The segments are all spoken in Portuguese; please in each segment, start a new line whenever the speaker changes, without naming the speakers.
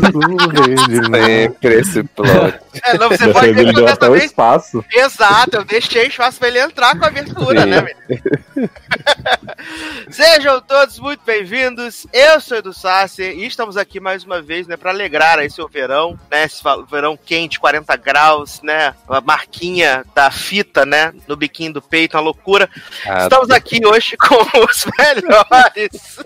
Sempre esse plot.
É, não, você pode ver
ele
que
deu
eu
até o
também.
espaço.
Exato, eu deixei espaço pra ele entrar com a abertura,
Sim.
né, menino? Sejam todos muito bem-vindos. Eu sou o Edu Sassi e estamos aqui mais uma vez, né, para alegrar aí seu verão, né, esse verão quente, 40 graus, né, a marquinha da fita, né, no biquinho do peito, uma loucura.
Ah,
Estamos aqui hoje com os melhores.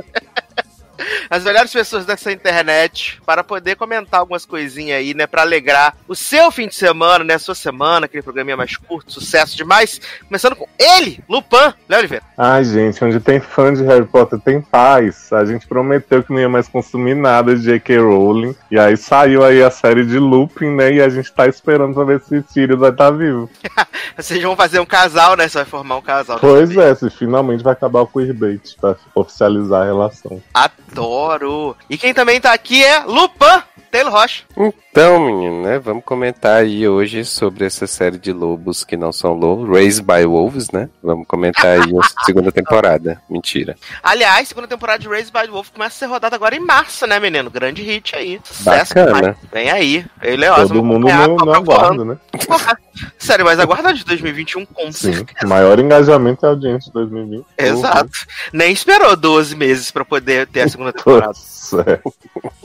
As melhores pessoas dessa internet para poder comentar algumas coisinhas aí, né? Pra alegrar o seu fim de semana, né? A sua semana, aquele programinha mais curto, sucesso demais. Começando com ele, Lupan, Léo Oliveira.
Ai, gente, onde tem fã de Harry Potter tem paz. A gente prometeu que não ia mais consumir nada de J.K. Rowling. E aí saiu aí a série de Lupin, né? E a gente tá esperando pra ver se Sirius vai estar vivo.
Vocês vão fazer um casal, né? Você vai formar um casal.
Pois é, se finalmente vai acabar o queerbait pra oficializar a relação.
Adoro. E quem também tá aqui é Lupan, Taylor Rocha.
Então, menino, né? Vamos comentar aí hoje sobre essa série de lobos que não são lobos, Raised by Wolves, né? Vamos comentar aí a segunda temporada. Mentira.
Aliás, segunda temporada de Raised by Wolf começa a ser rodada agora em março, né, menino? Grande hit aí. Sucesso.
Bacana.
Vem aí. Eu e Leoz,
Todo mundo
toca voando.
aguardo, né?
Porra, Sério, mas aguarda de 2021 com
Sim.
certeza.
Maior engajamento é a audiência de 2020.
Exato. Nem esperou 12 meses pra poder ter a segunda temporada.
Nossa,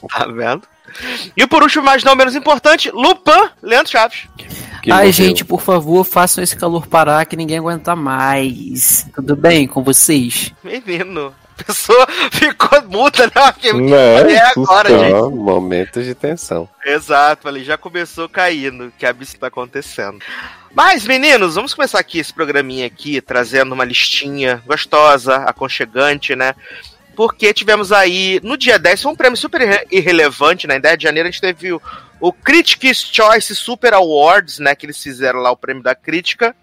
Tá vendo? E por último, mas não menos importante, Lupin, Leandro Chaves.
Que
Ai,
morreu.
gente, por favor, façam esse calor parar que ninguém aguenta mais. Tudo bem com vocês?
Menino. A pessoa ficou muda, né? Que-
né?
É agora,
Sustão.
gente.
Ó, momentos de tensão.
Exato, falei, já começou caindo, que absurdo tá acontecendo. Mas, meninos, vamos começar aqui esse programinha aqui, trazendo uma listinha gostosa, aconchegante, né? Porque tivemos aí, no dia 10, foi um prêmio super irre- irrelevante, né? 10 de janeiro a gente teve o, o Critics' Choice Super Awards, né? Que eles fizeram lá o prêmio da crítica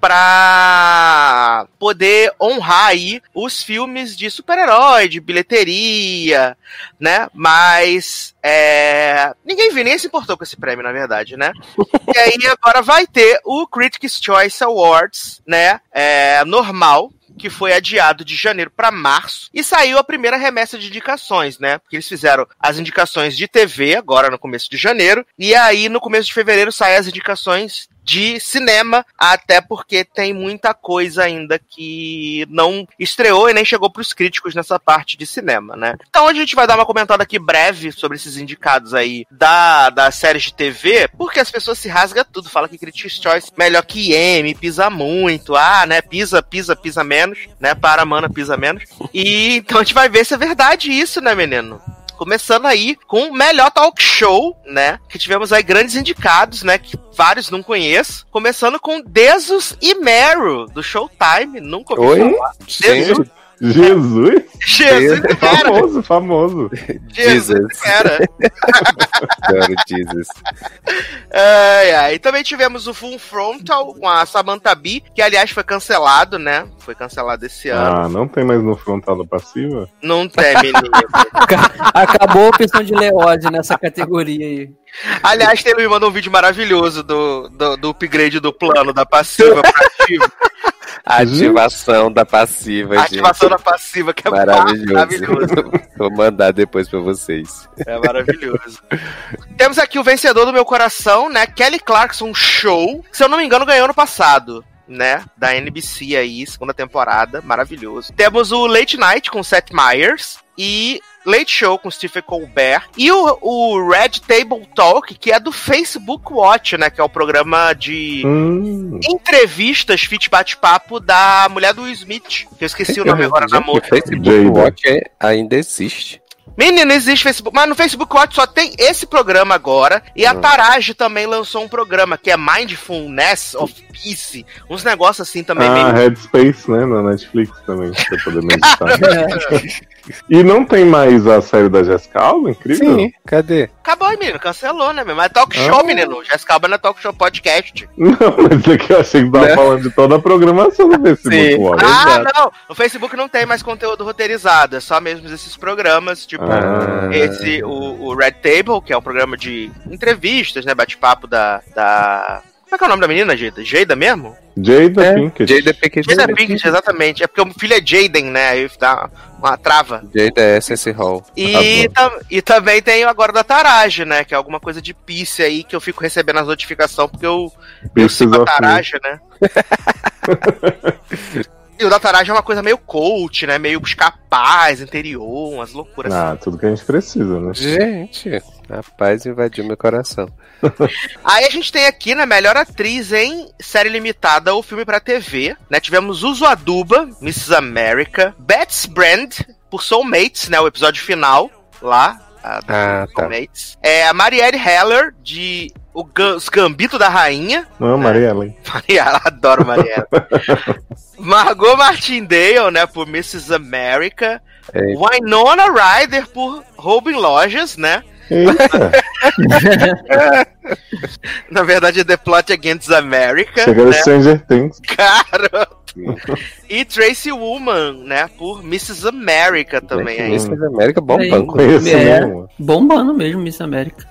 pra poder honrar aí os filmes de super-herói, de bilheteria, né? Mas é, ninguém viu, nem se importou com esse prêmio, na verdade, né? e aí agora vai ter o Critics' Choice Awards, né? É, normal. Que foi adiado de janeiro para março e saiu a primeira remessa de indicações, né? Porque eles fizeram as indicações de TV agora no começo de janeiro e aí no começo de fevereiro saem as indicações de cinema, até porque tem muita coisa ainda que não estreou e nem chegou pros críticos nessa parte de cinema, né? Então a gente vai dar uma comentada aqui breve sobre esses indicados aí da, da série de TV, porque as pessoas se rasgam tudo, fala que Critics' Choice melhor que M, pisa muito, ah, né, pisa, pisa, pisa menos, né, para, mana, pisa menos. E então a gente vai ver se é verdade isso, né, menino? Começando aí com o melhor talk show, né? Que tivemos aí grandes indicados, né? Que vários não conheço. Começando com Desus e Meryl, do Showtime. Nunca ouvi
Oi?
falar.
Sim.
Jesus,
Jesus era,
famoso, famoso.
Jesus
Jesus.
era.
Adoro Jesus.
Ai, ai. E também tivemos o Full Frontal com a Samantha Bee, que aliás foi cancelado, né? Foi cancelado esse ano.
Ah, não tem mais no frontal da passiva?
Não tem, menino.
Acabou a opção de Leose nessa categoria aí.
Aliás, ele me mandou um vídeo maravilhoso do, do, do upgrade do plano da passiva pra ativa.
Ativação da passiva,
A ativação da
gente.
passiva, que é
Maravilhoso.
maravilhoso.
Vou mandar depois pra vocês.
É maravilhoso. Temos aqui o vencedor do meu coração, né? Kelly Clarkson Show. Se eu não me engano, ganhou no passado. Né, da NBC aí, segunda temporada, maravilhoso. Temos o Late Night com Seth Meyers e Late Show com Stephen Colbert e o, o Red Table Talk, que é do Facebook Watch, né, que é o programa de
Hum,
entrevistas, fit bate-papo da mulher do Will Smith, que eu esqueci o nome agora
Gente,
moça.
O Facebook. Watch é- ainda existe.
Menino, existe Facebook, mas no Facebook Watch só tem esse programa agora. E a
Hum.
Tarage também lançou um programa que é Mindfulness of Peace. Uns negócios assim também.
ah,
meio...
Headspace, né? Na Netflix também, pra você poder meditar.
É,
e não tem mais a série da Jessica Alba? Incrível.
Sim, cadê?
Acabou aí, menino. Cancelou, né, meu? Mas é talk show,
Ah.
menino. Jessica Alba não é talk show podcast.
Não, mas é que eu achei que tava
Né?
falando de toda a programação do Facebook. Watch.
Ah,
Exato.
não. No Facebook não tem mais conteúdo roteirizado. É só mesmo esses programas, tipo.
Ah.
Esse, o, o Red Table, que é um programa de entrevistas, né? Bate-papo da, da Como é que é o nome da menina, Jada? Jada mesmo?
Jada
É,
Pinkett.
Jada Pinkett.
Jada Pinkett, exatamente. É porque o filho é Jaden, né? Aí dá uma trava.
Jada Essence Hall.
E, tam- e também tem agora da Taraja, né? Que é alguma coisa de Piece aí que eu fico recebendo as notificações porque eu, eu sigo a né? e o da Taraja é uma coisa meio coach, né? Meio buscar paz, interior, umas loucuras assim.
Ah, tudo que a gente precisa, né?
Gente, a paz invadiu meu coração.
Aí a gente tem aqui, né, melhor atriz em série limitada ou filme pra TV, né? Tivemos Uso Aduba, Mrs. America, Betsy Brand, por Soulmates, né, o episódio final, lá, a,
Ah, tá.
Soulmates. É, a Marielle Heller, de Ga- Os Gambito da Rainha.
Não, Maria Ellen.
Marielle, adoro Marielle. Margot Martindale, né, por Mrs. America.
É.
Winona Ryder por Robin Lojas, né?
Eita,
Na verdade é The Plot Against America.
chegou
né?
Stranger Things.
Cara. e Tracy Woman, né? Por Mrs. America também aí.
Mrs. América bombando.
Conheço
É.
mesmo.
Bombando mesmo, Miss América.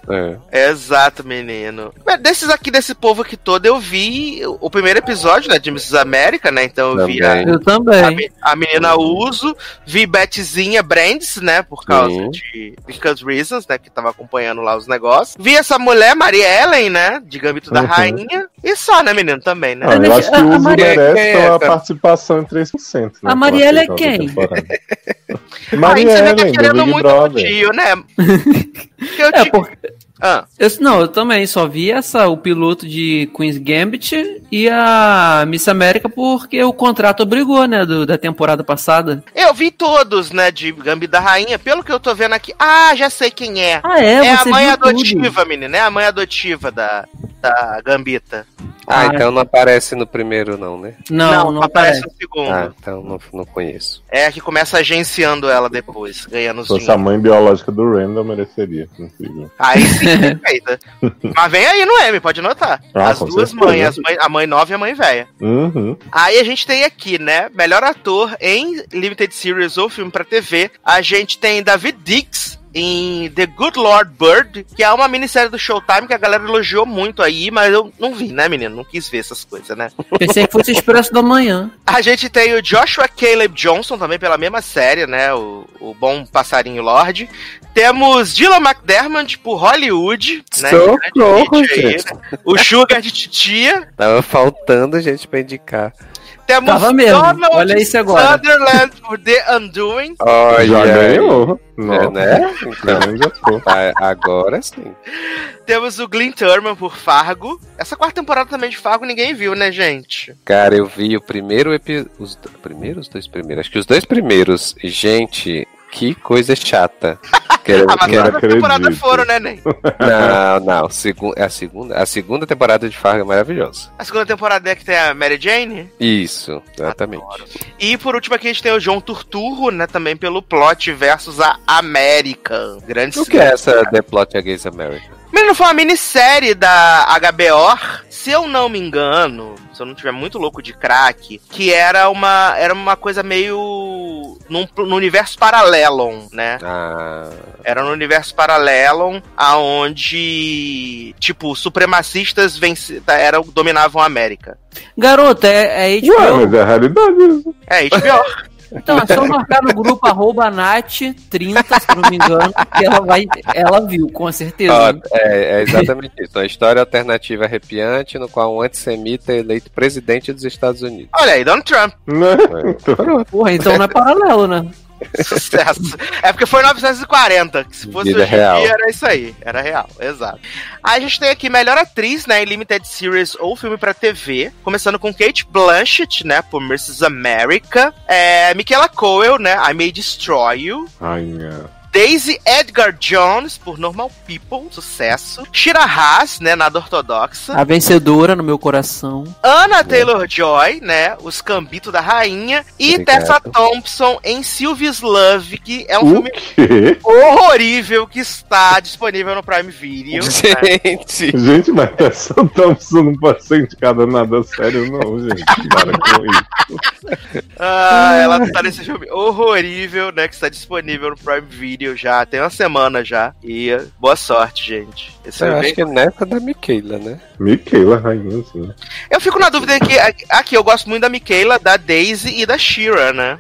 É.
Exato, menino. Mas Desses aqui, desse povo aqui todo, eu vi o primeiro episódio, né? De Mrs. America, né? Então eu vi a,
Também.
Eu
a,
também.
me- a menina Uso, vi Bettyzinha Brands, né? Por causa
Sim.
de Because Reasons, né? Que tava acompanhando lá os negócios. Vi essa mulher, Maria Ellen, né? De Gambito da
Uhum.
Rainha. E só, né, menino? Também, né?
Ah, eu acho que
A-
o
a
uso
Maria-
merece
quem é
uma
essa?
participação em 3%. né,
A Marielle é
pela
quem?
Maria
você vê que tá
Ellen, do
querendo
Big
muito
Brother.
tio, né? Porque eu
É, porque.
Ah,
Eu, não, eu também só vi essa, o piloto de Queen's Gambit e a Miss América porque o contrato obrigou, né, do- da temporada passada.
eu vi todos, né, de Gambito da Rainha. Pelo que eu tô vendo aqui. Ah, já sei quem é.
Ah, é?
É, a mãe
viu tudo.
adotiva, menina. É a mãe adotiva da, da Gambita.
Ah,
Ah,
então não aparece no primeiro, não, né?
Não, não,
aparece
aparece.
no segundo.
Ah, então não, não conheço.
É a que começa agenciando ela depois, ganhando os
Se fosse a mãe biológica do Randall, mereceria.
Aí sim, perfeita. Mas vem aí no M, pode notar.
Ah,
as duas mães, as mãe- a mãe nova e a mãe velha.
Uhum.
Aí a gente tem aqui, né? Melhor ator em Limited Series ou filme pra TV. A gente tem David Dix em The Good Lord Bird, que é uma minissérie do Showtime que a galera elogiou muito aí, mas eu não vi, né, menino? Não quis ver essas coisas, né?
Pensei que fosse Expresso da Manhã.
A gente tem o Joshua Caleb Johnson também pela mesma série, né? O, o bom passarinho Lorde. Temos Dylan McDermott por Hollywood, né?
Socorro,
hit aí,
gente.
né? O Sugar de Titia.
Tava faltando gente pra indicar.
Temos
Tava mesmo.
Donald
Olha isso agora.
Sutherland por The Undoing.
Olha
Já ganhou.
É, né? Então,
grande ator.
tá, agora sim.
Temos o Glenn Turman por Fargo. Essa quarta temporada também de Fargo ninguém viu, né, gente?
Cara, eu vi o primeiro episódio. Os do- primeiro ou os dois primeiros? Acho que os dois primeiros. Gente, que coisa chata. Quero,
Ah, mas todas
acredito.
temporadas foram, né, Ney?
Não, não. Segu... a, segunda, a segunda temporada de Fargo é maravilhosa.
A segunda temporada é que tem a Mary Jane.
Isso, exatamente.
E por último aqui a gente tem o João Turturro, né, também pelo Plot versus a América. Grande
O que é essa The Plot Against America?
Menino, foi uma minissérie da HBO, se eu não me engano, se eu não tiver muito louco de crack, que era uma, era uma coisa meio num, no universo paralelo, né?
Ah,
Era no universo paralelo aonde, tipo, supremacistas venci, eram, dominavam a América.
Garota, é, é
Ué,
HBO.
mas é a realidade isso.
É, HBO.
Então, é só marcar no grupo arroba Nat30, se não me engano, que ela vai. Ela viu, com certeza.
ó, é, é exatamente isso. Uma história alternativa arrepiante no qual um antissemita é eleito presidente dos Estados Unidos.
Olha aí, Donald Trump.
Né?
Porra, então não é paralelo, né?
Sucesso. É porque foi 1940, que se fosse
Vida
hoje em
real.
dia era isso aí. Era real, exato. Aí a gente tem aqui melhor atriz, né, em Limited Series ou filme pra TV. Começando com Kate Blanchett, né, por Mrs. America. É, Michaela Coel, né, I May Destroy You.
Ai, minha.
Daisy Edgar Jones, por Normal People, sucesso. Shira Haas, né, nada ortodoxa.
A vencedora no meu coração.
Anna Taylor-Joy, né, Os Cambitos da Rainha. E
Obrigado.
Tessa Thompson em Sylvia's Love, que é um
O
filme
quê?
horrorível que está disponível no Prime Video. né?
Gente,
Gente, mas essa Thompson não pode ser indicada nada sério, não, gente. Para com isso.
Ah, ela tá nesse filme horrorível, né? Que está disponível no Prime Video. Já, tem uma semana já. E boa sorte, gente. Esse
Eu
é
acho
bem-
que nessa da Michaela, né?
Michaela, rainha, assim.
Eu fico na dúvida que aqui eu gosto muito da Michaela, da Daisy e da Shira, né?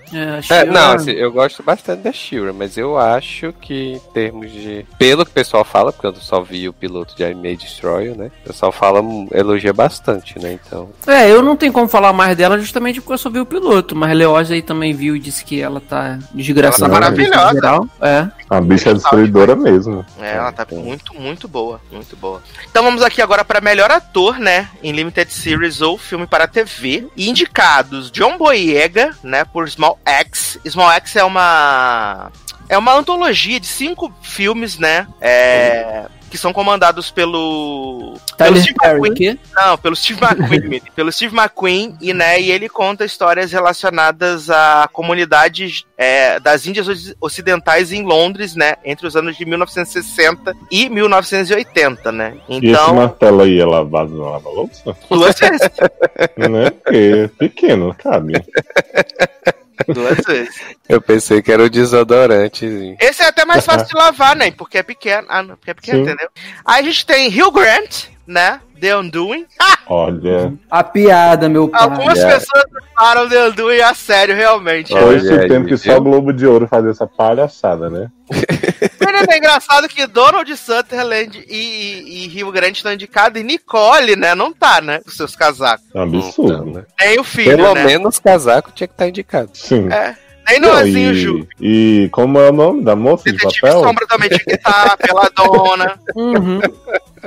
É,
É, não, assim, eu gosto bastante da Shira, mas eu acho que em termos de. Pelo que o pessoal fala, porque eu só vi o piloto de I May Destroy, né? O pessoal fala, elogia bastante, né? Então.
É, eu não tenho como falar mais dela justamente porque eu só vi o piloto, mas Leoz aí também viu e disse que ela tá desgraçada.
Ela tá maravilhosa.
em geral. É.
A bicha é destruidora mesmo.
É, ela tá muito, muito boa, muito boa. Então vamos aqui agora para melhor ator, né, em limited series ou filme para TV. E indicados John Boyega, né, por Small X. Small X é uma é uma antologia de cinco filmes, né, é, que são comandados pelo pelo Steve
Perry,
McQueen.
que?
Não, pelo Steve McQueen. pelo Steve McQueen, e, né, e ele conta histórias relacionadas à comunidade é, das Índias Oci- Ocidentais em Londres, né? Entre os anos de 1960 e 1980, né?
E esse
Então,
martelo aí, ela vaza na lava-louça?
duas vezes.
né? Porque é pequeno, cabe.
Duas vezes.
Eu pensei que era o desodorante.
Esse é até mais fácil de lavar, né? Porque é pequeno. Ah, não, porque é pequeno,
Sim.
entendeu? Aí a gente tem Hugh Grant, né? The Undoing.
Olha,
A piada, meu pai.
Algumas
Yeah.
pessoas levaram The Undoing a sério, realmente.
Foi esse tempo que só o Globo de Ouro fazia essa palhaçada, né?
Mas é engraçado que Donald Sutherland e, e, e Rio Grande estão indicados e Nicole, né? Não tá, né? Com seus casacos.
É um absurdo.
Então, né?
Nem o filho,
Pelo
né?
menos casaco tinha que estar indicado.
Sim.
É. Nem
Não,
Noazinho Ju.
e, como é o nome da moça de
Detetive
papel?
Sombra também tinha que estar, pela dona.
Uhum.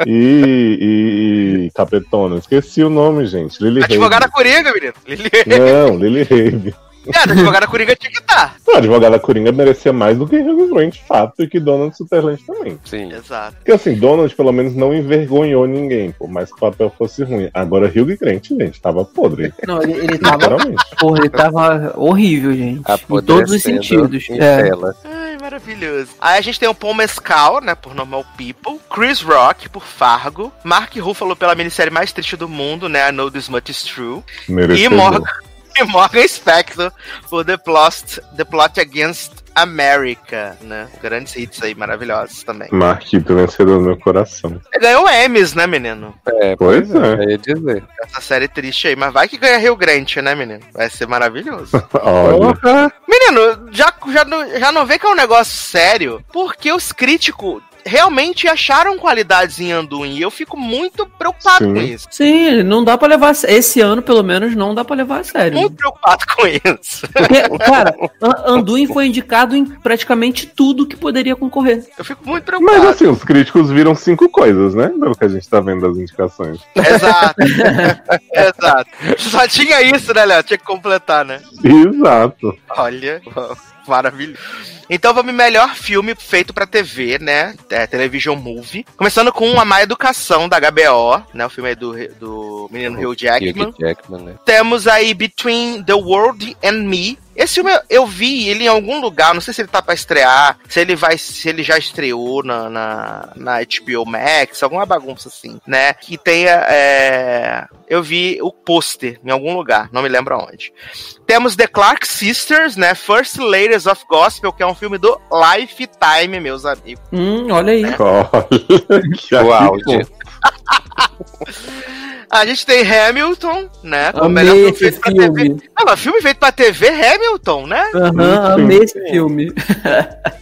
E, e, e Capetona. Esqueci o nome, gente. Lily
Advogada Coringa, menino. Lili-
Hague. Não, Lily Hague.
É, advogada Coringa tinha que estar.
Não, a advogada Coringa merecia mais do que Hugh Grant, fato, e que Donald Sutherland também.
Sim.
Exato.
Porque assim, Donald pelo menos não envergonhou ninguém, por mais que o papel fosse ruim. Agora Hugh Grant, gente, tava podre.
Não, ele, ele tava. Porra, ele tava horrível, gente. Em todos os sentidos. É.
tela.
Ai, maravilhoso. Aí a gente tem o Paul Mescal, né, por Normal People. Chris Rock, por Fargo. Mark Ruffalo pela minissérie mais triste do mundo, né, I Know This Much Is True. E. Morgan, e Morgan Spector por The Plot, The Plot Against America, né? Grandes hits aí, maravilhosos também.
Marquito, vencedor do meu coração.
Ele ganhou Emmys, né, menino?
É,
Pois
pois é.
é.
Eu ia dizer.
Essa série triste aí. Mas vai que ganha Rio Grande, né, menino? Vai ser maravilhoso.
Olha,
menino, já, já, não- já não vê que é um negócio sério? Porque os críticos realmente acharam qualidades em Anduin. E eu fico muito preocupado
Sim.
com isso.
Sim, não dá pra levar. Esse ano, pelo menos, não dá pra levar a sério.
Muito preocupado com isso.
Porque, cara, An- Anduin foi indicado em praticamente tudo que poderia concorrer.
Eu fico muito preocupado.
mas assim, os críticos viram cinco coisas, né? Pelo que a gente tá vendo das indicações.
Exato. Exato. Só tinha isso, né, Léo? Tinha que completar, né?
Exato.
Olha, maravilhoso. Então vamos melhor filme feito pra TV, né? É, television movie. Começando com A Má Educação, da HBO, né? O filme aí do, do menino Hugh Jackman.
Hugh Jackman, né?
Temos aí Between the World and Me. Esse filme eu- eu vi ele em algum lugar, não sei se ele tá pra estrear, se ele vai, se ele já estreou na, na, na HBO Max, alguma bagunça assim, né? Que tenha, é, eu vi o pôster em algum lugar, não me lembro aonde. Temos The Clark Sisters, né? First Ladies of Gospel, que é um filme do Lifetime, meus amigos.
Hum, olha aí.
Olha, que
áudio.
A gente tem Hamilton, né? o
Amei
filme
esse
feito pra TV.
filme.
Não, mas filme feito pra TV, Hamilton, né?
Aham,
Sim.
amei esse filme.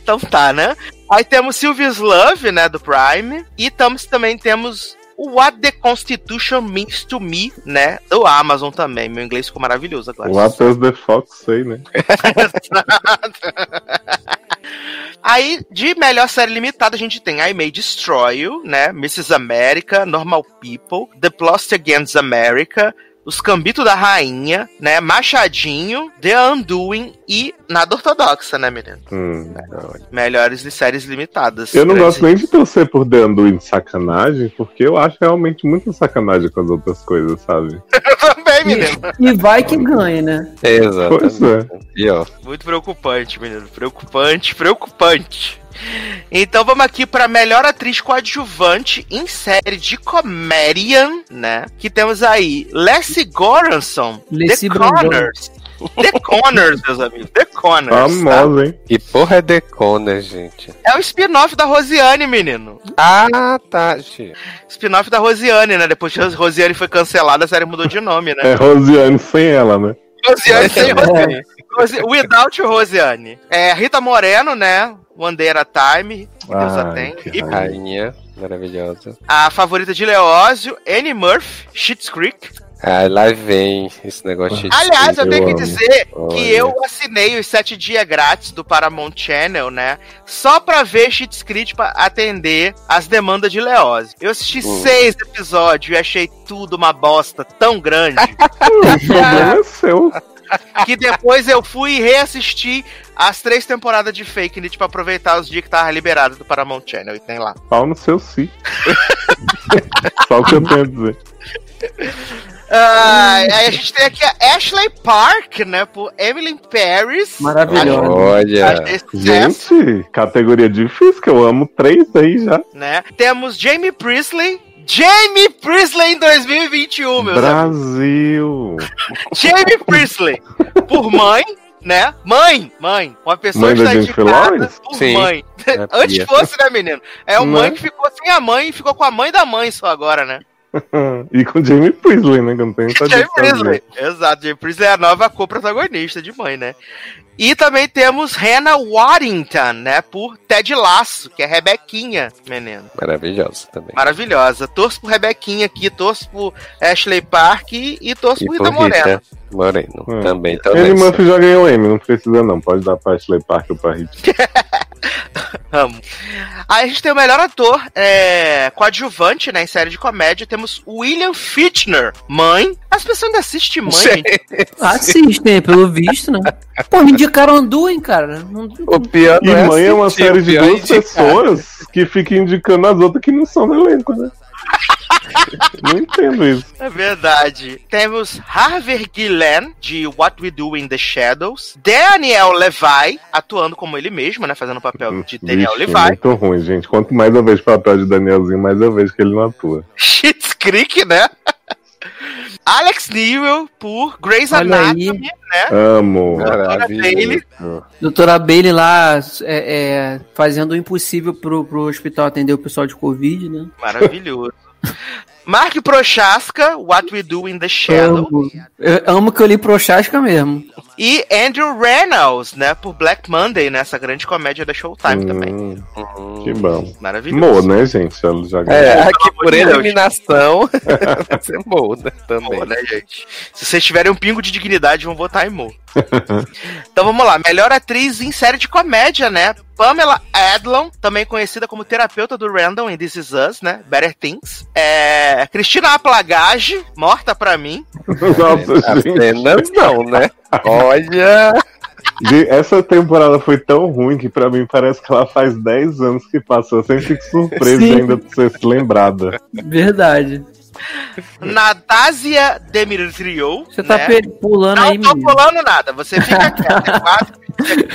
Então tá, né? Aí temos Sylvia's Love, né, do Prime. E tamos, também temos o What the Constitution Means to Me, né, do Amazon também. Meu inglês ficou maravilhoso agora.
What does the Fox say, né?
Aí, de melhor série limitada, a gente tem I May Destroy You, né, Mrs. America, Normal People, The Plot Against America, Os Cambitos da Rainha, né, Machadinho, The Undoing e Nada Ortodoxa, né, menino?
Hum.
Melhores de séries limitadas.
Eu não gosto nem de torcer por The Undoing de sacanagem, porque eu acho realmente muita sacanagem com as outras coisas, sabe?
também, menino.
E vai que ganha, né?
Pois
Exatamente.
é.
E ó,
Muito preocupante, menino. Preocupante, preocupante. Então vamos aqui para melhor atriz coadjuvante em série de comédia, né? Que temos aí Leslie Goranson,
Leslie
The
Brandon.
Connors. The Connors, meus amigos. The Connors. tá?
Famosa, hein?
Que porra é Decona, gente?
É o spin-off da Rosiane, menino.
Ah, tá, gente.
Spin-off da Rosiane, né? Depois que a Rosiane foi cancelada, a série mudou de nome, né?
É Rosiane sem ela, né?
Rosiane sem Rosiane. Rosi- Without Rosiane. É, Rita Moreno, né? One Day at a Time. Que Deus a tem.
que.
Rainha maravilhosa.
a favorita de Leózio, Annie Murphy, Schitt's Creek.
Ah, lá vem esse negócio de.
Aliás, eu
Eu
tenho que
amo.
dizer que
Olha.
eu assinei os sete dias grátis do Paramount Channel, né? Só pra ver Schitt's Creek pra atender as demandas de Leózio. Eu assisti
Hum.
seis episódios e achei tudo uma bosta tão grande
O problema é seu.
que depois eu fui e reassisti as três temporadas de Fake News pra aproveitar os dias que tava liberado do Paramount Channel e tem lá.
Pau no seu si. Só o que eu tenho a dizer.
Ah, aí a gente tem aqui a Ashley Park, né? Por Emily Paris.
Maravilhosa.
Olha.
Sucesso,
Gente, categoria difícil, que eu amo três aí já.
né? Temos Jamie Priestley. Jamie Priestley em 2021, meus amigos.
Brasil.
Jamie Priestley. Por mãe, né? Mãe, mãe. Uma pessoa
Mãe da
está indicada por
Sim.
mãe.
É,
Antes fosse, né, menino? É o
Não
mãe
é?
que ficou sem a mãe e ficou com a mãe da mãe só agora, né?
E com Jamie Priestley, né? Que eu não tenho
Jamie Priestley. Exato, Jamie Priestley é a nova co-protagonista de mãe, né? E também temos Hannah Waddington, né? Por Ted Laço, que é Rebequinha, menino.
Maravilhosa também.
Maravilhosa. Torço por Rebequinha aqui, torço por Ashley Park e, e torço
E
por Rita Moreno.
Rita Moreno.
Hum.
Também.
Ele. Murphy já ganhou M, não precisa não. Pode dar pra Ashley Park ou pra Hit.
Amo. Aí a gente tem o melhor ator é, coadjuvante, né, em série de comédia. Temos William Fichtner, mãe. As pessoas ainda assistem mãe, gente.
Assistem, pelo visto, né? Pô, me indicaram Anduin, cara.
O pior
E
não
Mãe é uma série de
é
duas
indicar.
pessoas que ficam indicando as outras que não são do elenco, né? não entendo isso.
É verdade. Temos Harvey Guillen, de What We Do in the Shadows. Daniel Levi, atuando como ele mesmo, né, fazendo o papel de Daniel
Vixe,
Levi.
muito ruim, gente. Quanto mais eu vejo papel de Danielzinho, mais eu vejo que ele não atua.
Schitt's Creek, né? Alex Newell, por Grey's
Olha aí.
Anatomy.
Amo.
Maravilha.
Doutora Bailey lá é, é, fazendo o impossível pro, pro hospital atender o pessoal de Covid, né?
Maravilhoso. Mark Prochaska, What We Do in the Shadow.
Amo. Eu amo que eu li Prochasca mesmo.
E Andrew Reynolds, né? Por Black Monday, nessa grande comédia da Showtime também.
Hum,
Uhum.
que bom.
Maravilhoso.
Mo, né, gente? Ela já ganhou.
É, aqui por
Deus.
eliminação vai ser muda também.
Mo, né, gente? Se vocês tiverem um pingo de dignidade, vão votar em Mo. Então vamos lá. Melhor atriz em série de comédia, né? Pamela Adlon, também conhecida como terapeuta do Random em This Is Us, né? Better Things. É... Cristina Aplagage, morta pra mim.
Nossa, gente.
Apenas não, né? Olha.
Essa temporada foi tão ruim que pra mim parece que ela faz 10 anos que passou. Eu sempre fico surpreso
Sim.
de ainda ser lembrada.
Verdade.
Natásia Demirtrio.
Você tá
né?
pe- pulando
Não
aí,
tô
menino.
pulando nada, você fica quieto. guarda-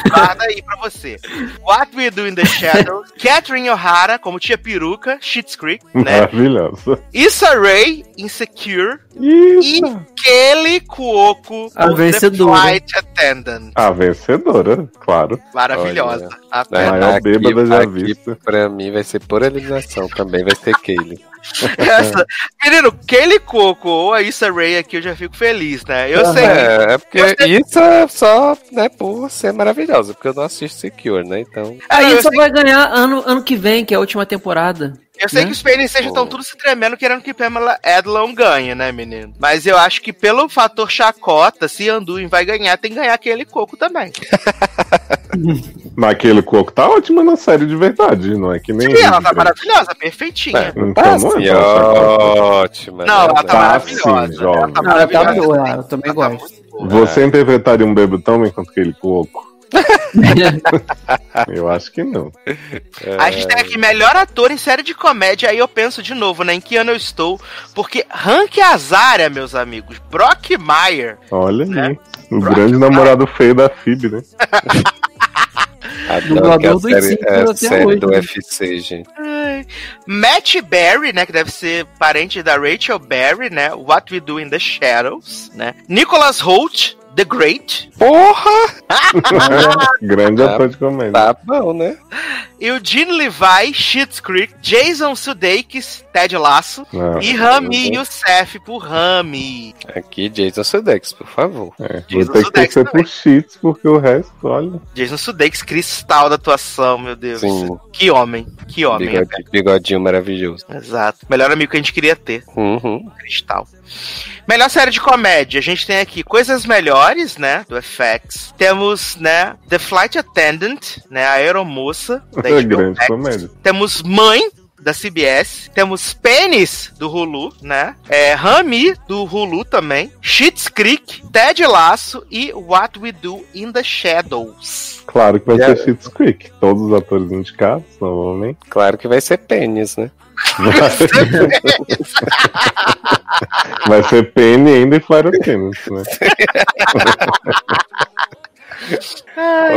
guarda aí pra você. What We Do in the Shadows. Catherine O'Hara, como tia peruca, Schitt's Creek, né?
Maravilhosa.
Issa Rae, Insecure.
Isso.
E Kelly Cuoco,
A vencedora.
Flight Attendant.
A vencedora, claro.
Maravilhosa. A
A
pena.
maior bêbada já vista.
Pra mim vai ser por eliminação também, vai ser Kaylee.
Essa- Menino, Kelly Cuoco ou a Issa Rae aqui eu já fico feliz, né? Eu sei
É, é porque
Você-
isso é só, né, por ser maravilhosa, porque eu não assisto Secure, né? Então.
Eu
só
sei-
vai ganhar ano, ano que vem, que é a última temporada.
Eu sei
né?
que os PNCs estão tudo se tremendo querendo que Pamela Adlon ganhe, né, menino? Mas eu acho que pelo fator chacota, se Anduin vai ganhar, tem que ganhar aquele coco também.
Mas aquele coco tá ótima na série de verdade, não é que nem.
Sim, ela tá maravilhosa, perfeitinha.
Então
Tá assim,
é chacota.
ótima.
Não, ela tá
Tá
maravilhosa.
sim, jovem.
ela tá
Não, ela tá boa, eu também
Ela tá
gosto.
Você interpretaria um bebo tão bem quanto aquele coco? Eu acho que não.
A gente tem aqui melhor ator em série de comédia, aí eu penso de novo, né, em que ano eu estou, porque Hank Azaria, meus amigos, Brock Meyer,
Olha
Né?
aí. O grande namorado feio da Phoebe, né?
Dublador
a
dos
série, é a série
hoje,
do
né?
UFC, gente.
Matt Berry, né, que deve ser parente da Rachel Berry, né, What We Do in the Shadows, né, Nicholas Holt, The Great.
Porra!
Grande
Tá.
ator de comédia.
Tá bom, né?
Eugene Levi, Schitt's Creek. Jason Sudeikis, Ted Lasso.
Não,
E Rami Youssef por Rami.
Aqui, Jason Sudeikis, por favor.
é, vou
Jason
ter que
Sudeikis
torcer
também.
por cheats, porque o resto, olha.
Jason Sudeikis, cristal da atuação, meu Deus.
Sim.
Que homem, que homem.
Bigode- bigodinho maravilhoso.
Exato. Melhor amigo que a gente queria ter.
Uhum.
Cristal. Melhor série de comédia, a gente tem aqui Coisas Melhores, né, do FX. Temos, né, The Flight Attendant, né, a aeromoça da
É
HBO
grande
Max.
comédia.
Temos Mãe, da CBS. Temos Pênis, do Hulu, né? É, Rami, do Hulu também. Schitt's Creek, Ted Lasso e What We Do in the Shadows.
Claro que vai
Yeah.
ser Schitt's Creek. Todos os atores indicados, novamente.
Claro que vai ser pênis, né?
Vai ser Penny ainda e Flora Tennis, né?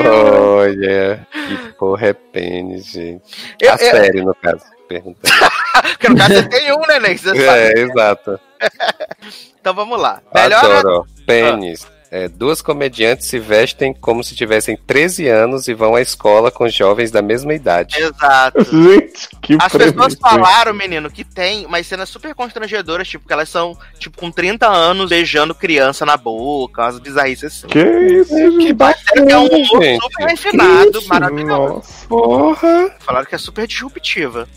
Olha, que porra é pênis, gente.
Eu-
A
eu-
série, no caso. Perguntando.
Porque no caso você tem um, né, Ney? Sabe.
É, exato.
Então vamos lá. Melhor
Adoro. Pênis. É, duas comediantes se vestem como se tivessem 13 anos e vão à escola com jovens da mesma idade.
Exato.
Gente, que
As pessoas falaram, menino, que tem umas cenas super constrangedoras, tipo, que elas são, tipo, com 30 anos beijando criança na boca, umas bizarrices assim.
Que isso,
que é um humor
gente.
super refinado,
Isso,
maravilhoso.
Nossa.
Porra!
Falaram que é super disruptiva.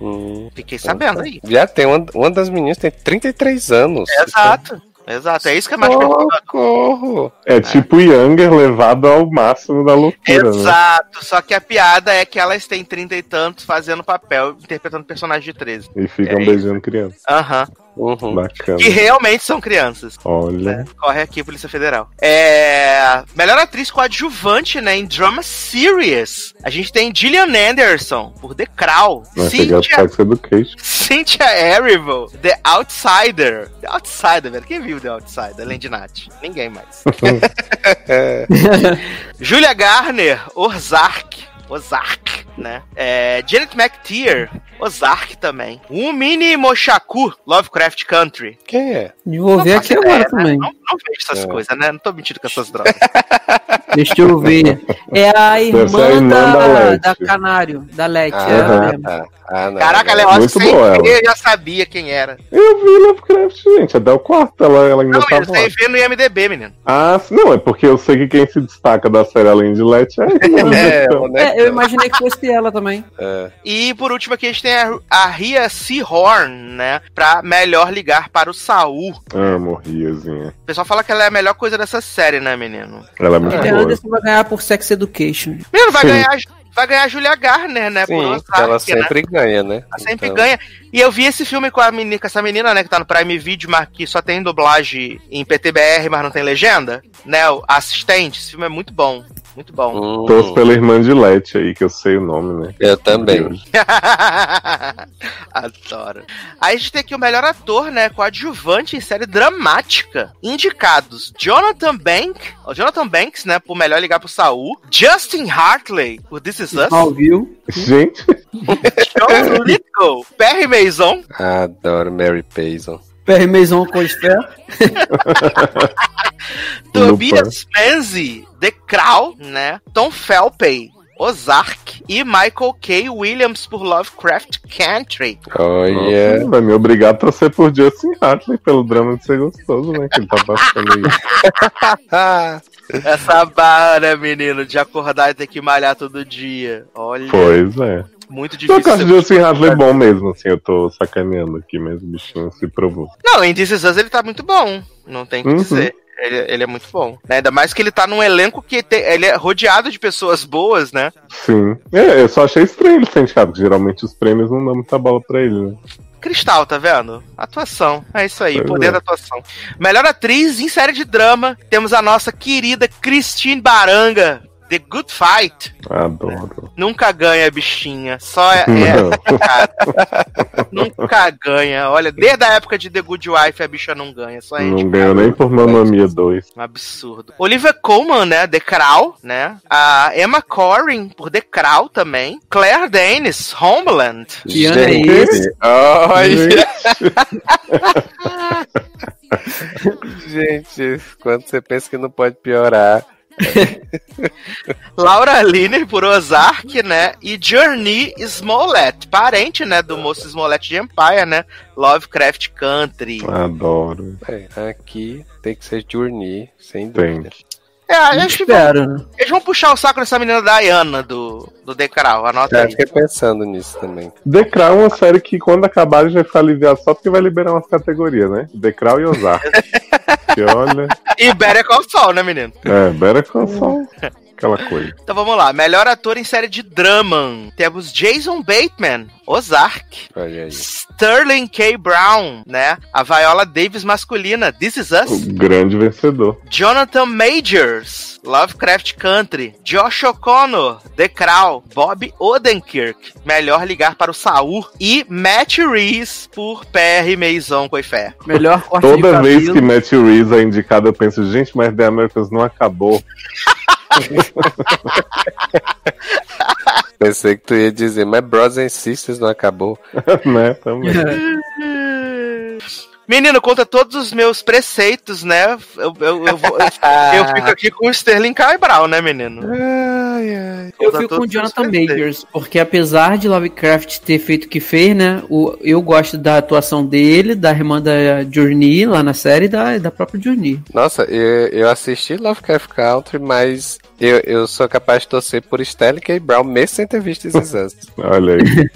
Hum,
Fiquei sabendo aí.
já tem uma, uma das meninas tem 33 anos.
Exato. Exato. É isso que é mais.
Socorro!
É tipo Younger levado ao máximo da loucura, né?
Exato. Só que a piada é que elas têm 30 e tantos fazendo papel, interpretando personagem de 13.
E ficam
É
beijando criança.
Aham.
Uhum.
Bacana.
Que realmente são crianças.
Olha.
Corre aqui, Polícia Federal. É. Melhor atriz coadjuvante, né? Em drama series. A gente tem Gillian Anderson, por The Crown.
Cheguei ao
Cynthia. Cynthia Erivo, The Outsider. The Outsider, velho. Quem viu The Outsider? Além de Nath. Ninguém mais. Julia Garner, Ozark. Ozark, né? É, Janet McTeer, Ozark também. Umini Moshaku, Lovecraft Country.
Quem é?
E vou ver aqui
faço
agora
ideia, né?
também.
Não, não vejo essas
É.
coisas, né? Não tô mentindo com essas drogas.
Deixa eu ver. É a
Deve ser a
irmã,
irmã da
da, da Canário, da Leti.
Ah,
é ela
tá. Ah, não,
Caraca,
não.
Muito
sem
boa
ver, já sabia quem era.
Eu vi Lovecraft, gente. Até o quarto ela, ela ainda
Não,
tava
eu
lá.
sei ver no IMDB, menino.
Ah, não, é porque eu sei que quem se destaca da série além de Let é ela.
É,
então.
né?
É, eu imaginei que fosse ela também.
É.
E por último aqui a gente tem a, a Ria Seahorn, né? Pra melhor ligar para o Saul.
Amo Riazinha.
O pessoal fala que ela é a melhor coisa dessa série, né, menino?
Ela é muito
Peter
boa.
Anderson vai ganhar por Sex Education.
Menino, vai
Sim.
ganhar, vai ganhar a Julia Garner, né?
Sim, ela
né?
sempre ganha, né?
Ela sempre
Então,
ganha. E eu vi esse filme com, a menina, com essa menina, né, que tá no Prime Video, mas que só tem dublagem em PTBR, mas não tem legenda, né? O Assistente. Esse filme é muito bom. Muito bom.
hum,
Torço pela irmã de Let aí, que eu sei o nome, né?
eu também.
Adoro. Aí a gente tem aqui o melhor ator, né? Coadjuvante em série dramática. Indicados: Jonathan Banks, o Jonathan Banks, né? Por melhor ligar pro Saul. Justin Hartley, por This Is Us.
Malville.
Gente,
John Lithgow, Perry Mason.
Adoro Mary Payson.
Perry Maison com.
Tobias Menzies, The Crow, né? Tom Felpey, Ozark e Michael K. Williams por Lovecraft Country.
Olha.
nossa, vai me obrigar a torcer por Justin Hartley pelo drama de ser gostoso, né? Que ele tá passando aí.
Essa barra, né, menino, de acordar e ter que malhar todo dia. Olha,
Pois é.
muito
Eu
difícil.
acho
ser-
Justin Hartley bom mesmo, assim, eu tô sacaneando aqui, mas o bichinho se provou.
Não, em This Is Us ele tá muito bom. Não tem o que
Uhum.
dizer. Ele, ele é muito bom. Né, Ainda mais que ele tá num elenco que tem- ele é rodeado de pessoas boas, né?
Sim. É, eu só achei estranho ele ser indicado, porque geralmente os prêmios não dão muita bola pra ele, né?
Cristal, tá vendo? Atuação. É isso aí,
Pois
poder
é.
da atuação. Melhor atriz em série de drama, temos a nossa querida Christine Baranga, The Good Fight.
Adoro.
Nunca ganha, bichinha. Só é. é. Nunca ganha. Olha, desde a época de The Good Wife a bicha não ganha. Só
Não ganhou nem por Mamma Mia 2.
Um absurdo. Olivia Colman, né? The Crow, né? A Emma Corrin, por The Crow também. Claire Danes, Homeland.
Que ano é esse?
Olha. Gente, quando você pensa que não pode piorar.
Laura Linney por Ozark, né? E Journey Smollett, parente, né, do moço Smollett de Empire, né? Lovecraft Country.
Adoro.
É, aqui tem que ser Journey, sem
Tem.
É, acho que vão,
Espero, né?
eles vão puxar o saco dessa menina Diana do, do Decral, anota
Eu
aí.
fiquei pensando nisso também.
The Crown é uma série que quando acabar a gente vai ficar aliviado só porque vai liberar umas categorias, né? The Crown e Ozark. que olha.
E Better Call Saul, né, menino?
É, Better Call Saul. Aquela coisa.
Então vamos lá. Melhor ator em série de drama. Temos Jason Bateman, Ozark. Sterling K. Brown, né? A Viola Davis masculina, This Is
O
Us.
grande vencedor.
Jonathan Majors, Lovecraft Country. Josh O'Connor, The Crow. Bob Odenkirk, Melhor Ligar para o Saul. E Matt Reeves por PR Maison Coifé.
Melhor corte
Toda vez que Matt Reeves é indicado, eu penso, gente, mas The Americans não acabou.
Pensei que tu ia dizer, mas Brothers and Sisters não acabou.
né? Também.
Menino, contra todos os meus preceitos, né? Eu, eu, eu, vou- eu- fico aqui com o Sterling K. Brown, né, menino?
Ai, ai.
Eu fico com o Jonathan. Majors, porque apesar de Lovecraft ter feito o que fez, né? O, eu gosto da atuação dele, da irmã da Journey lá na série e da, da própria Journey.
Nossa, eu, eu assisti Lovecraft Country, mas eu, eu sou capaz de torcer por Stanley K. Brown, mesmo sem ter visto esses anos.
Olha aí.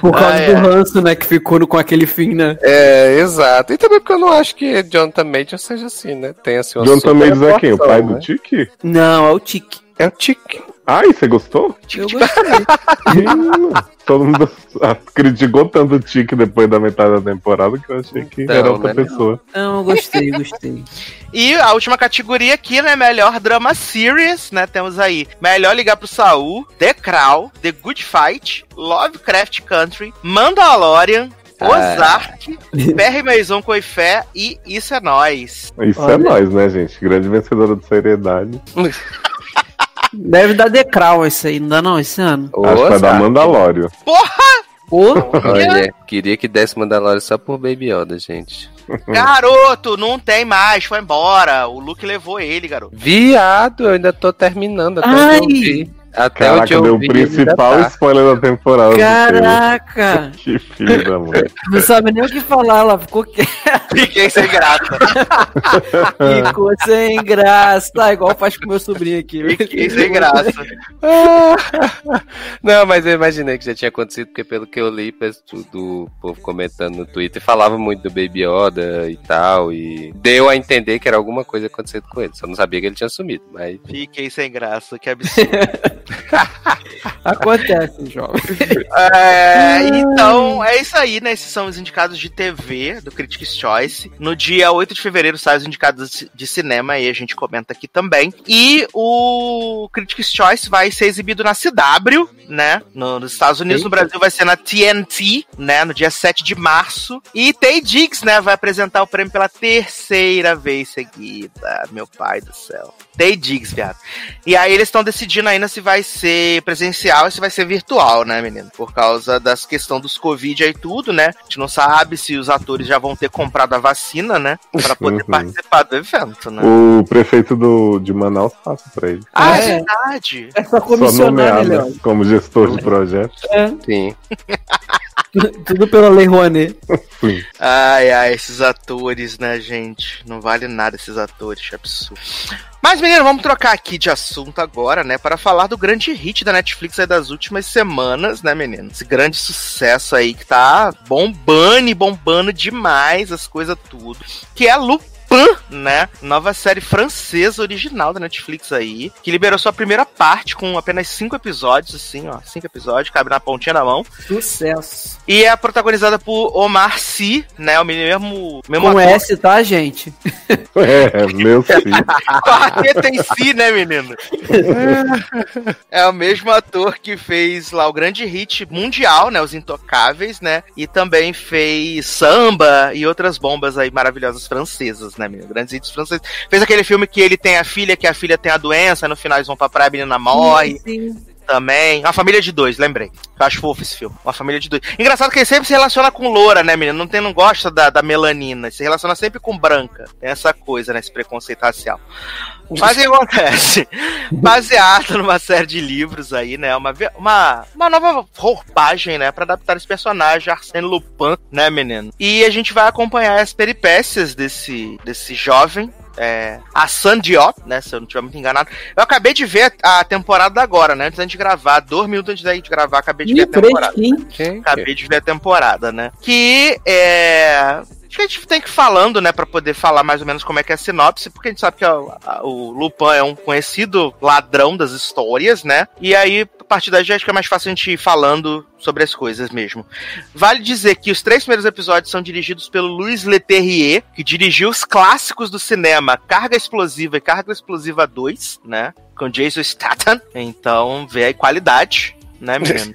Por causa
Ah,
do
é.
ranço, né? Que ficou no- com aquele fim, né?
É, exato. E também porque eu não acho que Jonathan Major seja assim, né? Tem assim uma
Jonathan Majors é quem? O pai
atuação,
do
né?
Tiki?
Não, é o Tique.
É o Tic.
Ai, você gostou?
Eu gostei.
Todo mundo criticou tanto o Tiki depois da metade da temporada que eu achei que
Então,
era outra
né?
pessoa.
Não, eu gostei, gostei.
E a última categoria aqui, né? Melhor drama series, né? Temos aí Melhor Ligar pro Saul, The Crown, The Good Fight, Lovecraft Country, Mandalorian,
Ah.
Ozark, PR Maison Coifé e Isso é Nós.
Isso
Olha.
é nós, né, gente? Grande vencedora de seriedade.
Deve dar decral isso aí, não dá não, esse ano?
Acho que vai dar
Ozark.
Mandalório.
Ô,
Olha, queria que desse Mandalorian só por Baby Yoda, gente.
Garoto, não tem mais, foi embora. O Luke levou ele, garoto.
Viado, eu ainda tô terminando até
Ai.
Até
Caraca,
eu
deu o principal
tá.
spoiler da temporada.
caraca!
Que filho da mãe.
Não sabe nem o que falar, ela ficou, que-
Fiquei sem graça.
ficou sem graça. Tá igual faz com meu sobrinho aqui.
Fiquei sem graça.
Não, mas eu imaginei que já tinha acontecido, porque pelo que eu li do povo comentando no Twitter, falava muito do Baby Yoda e tal, e deu a entender que era alguma coisa acontecendo com ele. Só não sabia que ele tinha sumido, mas
Fiquei sem graça, que absurdo.
Acontece, jovem.
É, então, é isso aí, né? Esses são os indicados de TV do Critics' Choice. No dia 8 de fevereiro saem os indicados de cinema e a gente comenta aqui também. E o Critics' Choice vai ser exibido na CW, né? No- nos Estados Unidos, no. Brasil vai ser na TNT, né? No dia 7 de março. E Tay Diggs, né? Vai apresentar o prêmio pela terceira vez seguida. Meu pai do céu. Tay Diggs, viado. E aí eles estão decidindo ainda se vai ser presencial ou se vai ser virtual, né, menino? Por causa das questões dos Covid aí tudo, né? A gente não sabe se os atores já vão ter comprado a vacina, né? Pra poder
Uhum.
participar do evento, né?
O prefeito do, de Manaus passa pra ele.
Ah, é
É.
verdade.
É só
Só
comissionar, né,
nomeado
Léo?
como gestor de projeto.
É,
sim.
tudo, pela Lei Rouanet.
Ai, ai, esses atores, né, gente? Não vale nada esses atores, é absurdo. Mas, menino, vamos trocar aqui de assunto agora, né? Para falar do grande hit da Netflix aí das últimas semanas, né, menino? Esse grande sucesso aí que tá bombando e bombando demais as coisas tudo. Que é Lupin, né? Nova série francesa original da Netflix aí. Que liberou sua primeira parte com apenas cinco episódios, assim, ó. Cinco episódios, cabe na pontinha da mão.
Sucesso.
E é protagonizada por Omar Sy, né? O mesmo. mesmo
Com
ator.
S, tá, gente?
É, meu filho.
Quarteto em si, né, menino? É o mesmo ator que fez lá o grande hit mundial, né? Os Intocáveis, né? E também fez Samba e outras bombas aí maravilhosas francesas, né, menino? Grandes hits franceses. Fez aquele filme que ele tem a filha, que a filha tem a doença, no final eles vão pra praia, a menina morre.
Sim.
também. Uma família de dois, lembrei. Eu acho fofo esse filme. Uma família de dois. Engraçado que ele sempre se relaciona com loura, né, menina? Não, tem, não gosta da, da melanina. Se relaciona sempre com branca. Tem essa coisa, né? Esse preconceito racial. Mas o que acontece? Baseado numa série de livros aí, né? Uma, uma, uma nova roupagem, né? Pra adaptar esse personagem, Arsène Lupin, né, menino? E a gente vai acompanhar as peripécias desse, desse jovem, é, a Sandiop, né? Se eu não estiver muito enganado. Eu acabei de ver a temporada agora, né? Antes da gente gravar, dois minutos antes da gente gravar, acabei de ver a temporada. Acabei de ver a temporada, né? Que é Acho que a gente tem que ir falando, né, para poder falar mais ou menos como é que é a sinopse, porque a gente sabe que a, a, o Lupin é um conhecido ladrão das histórias, né? E aí, a partir daí, acho que é mais fácil a gente ir falando sobre as coisas mesmo. Vale dizer que os três primeiros episódios são dirigidos pelo Louis Leterrier, que dirigiu os clássicos do cinema Carga Explosiva e Carga Explosiva 2, né? Com Jason Statham. Então, vê aí qualidade né, menino?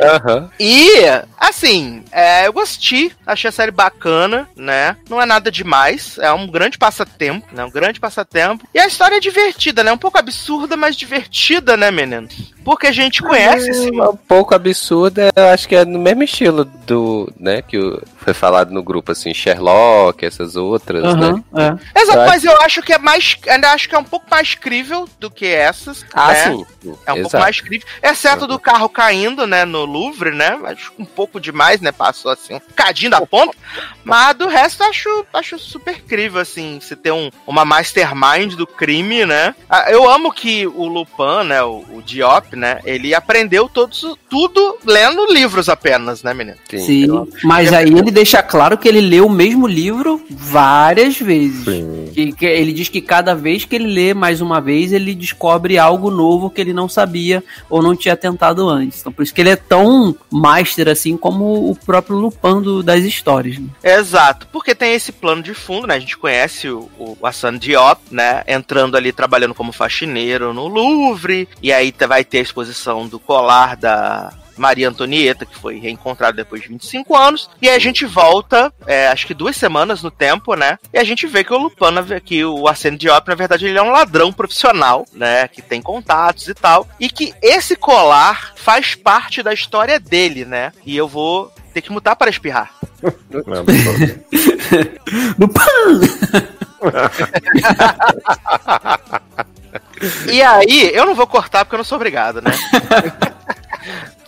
uhum. E, assim, é, eu gostei, achei a série bacana, né? Não é nada demais, é um grande passatempo, né? Um grande passatempo. E a história é divertida, né? Um pouco absurda, mas divertida, né, menino? Porque a gente conhece é, esse...
Um pouco absurda, eu acho que é no mesmo estilo do, né, que foi falado no grupo, assim, Sherlock, essas outras, uhum,
né? É. Exato, eu mas acho... eu acho que é mais, ainda acho que é um pouco mais crível do que essas,
Ah, né? sim.
É um Exato. pouco mais crível. Exceto do carro caindo, né, no Louvre, né? Acho um pouco demais, né? Passou assim, um cadinho da ponta. Mas do resto, acho, acho super crível, assim, você ter um, uma mastermind do crime, né? Ah, eu amo que o Lupin, né, o, o Diop, né, ele aprendeu todos, tudo lendo livros apenas, né, menino?
Sim, Sim mas aí ele deixa claro que ele lê o mesmo livro várias vezes. Que, que ele diz que cada vez que ele lê mais uma vez, ele descobre algo novo que ele não sabia ou não tinha tentado antes. Então por isso que ele é tão master assim como o próprio Lupin do, das histórias. Né?
Exato, porque tem esse plano de fundo, né? A gente conhece o, o Hassan Diop, né? Entrando ali trabalhando como faxineiro no Louvre, e aí vai ter a exposição do colar da Maria Antonieta, que foi reencontrada depois de 25 anos. E aí a gente volta, é, acho que duas semanas no tempo, né? E a gente vê que o Lupin, que o Arsène Diop, na verdade, ele é um ladrão profissional, né? Que tem contatos e tal. E que esse colar faz parte da história dele, né? E eu vou ter que mutar para espirrar. Pão! e aí, eu não vou cortar porque eu não sou obrigado, né?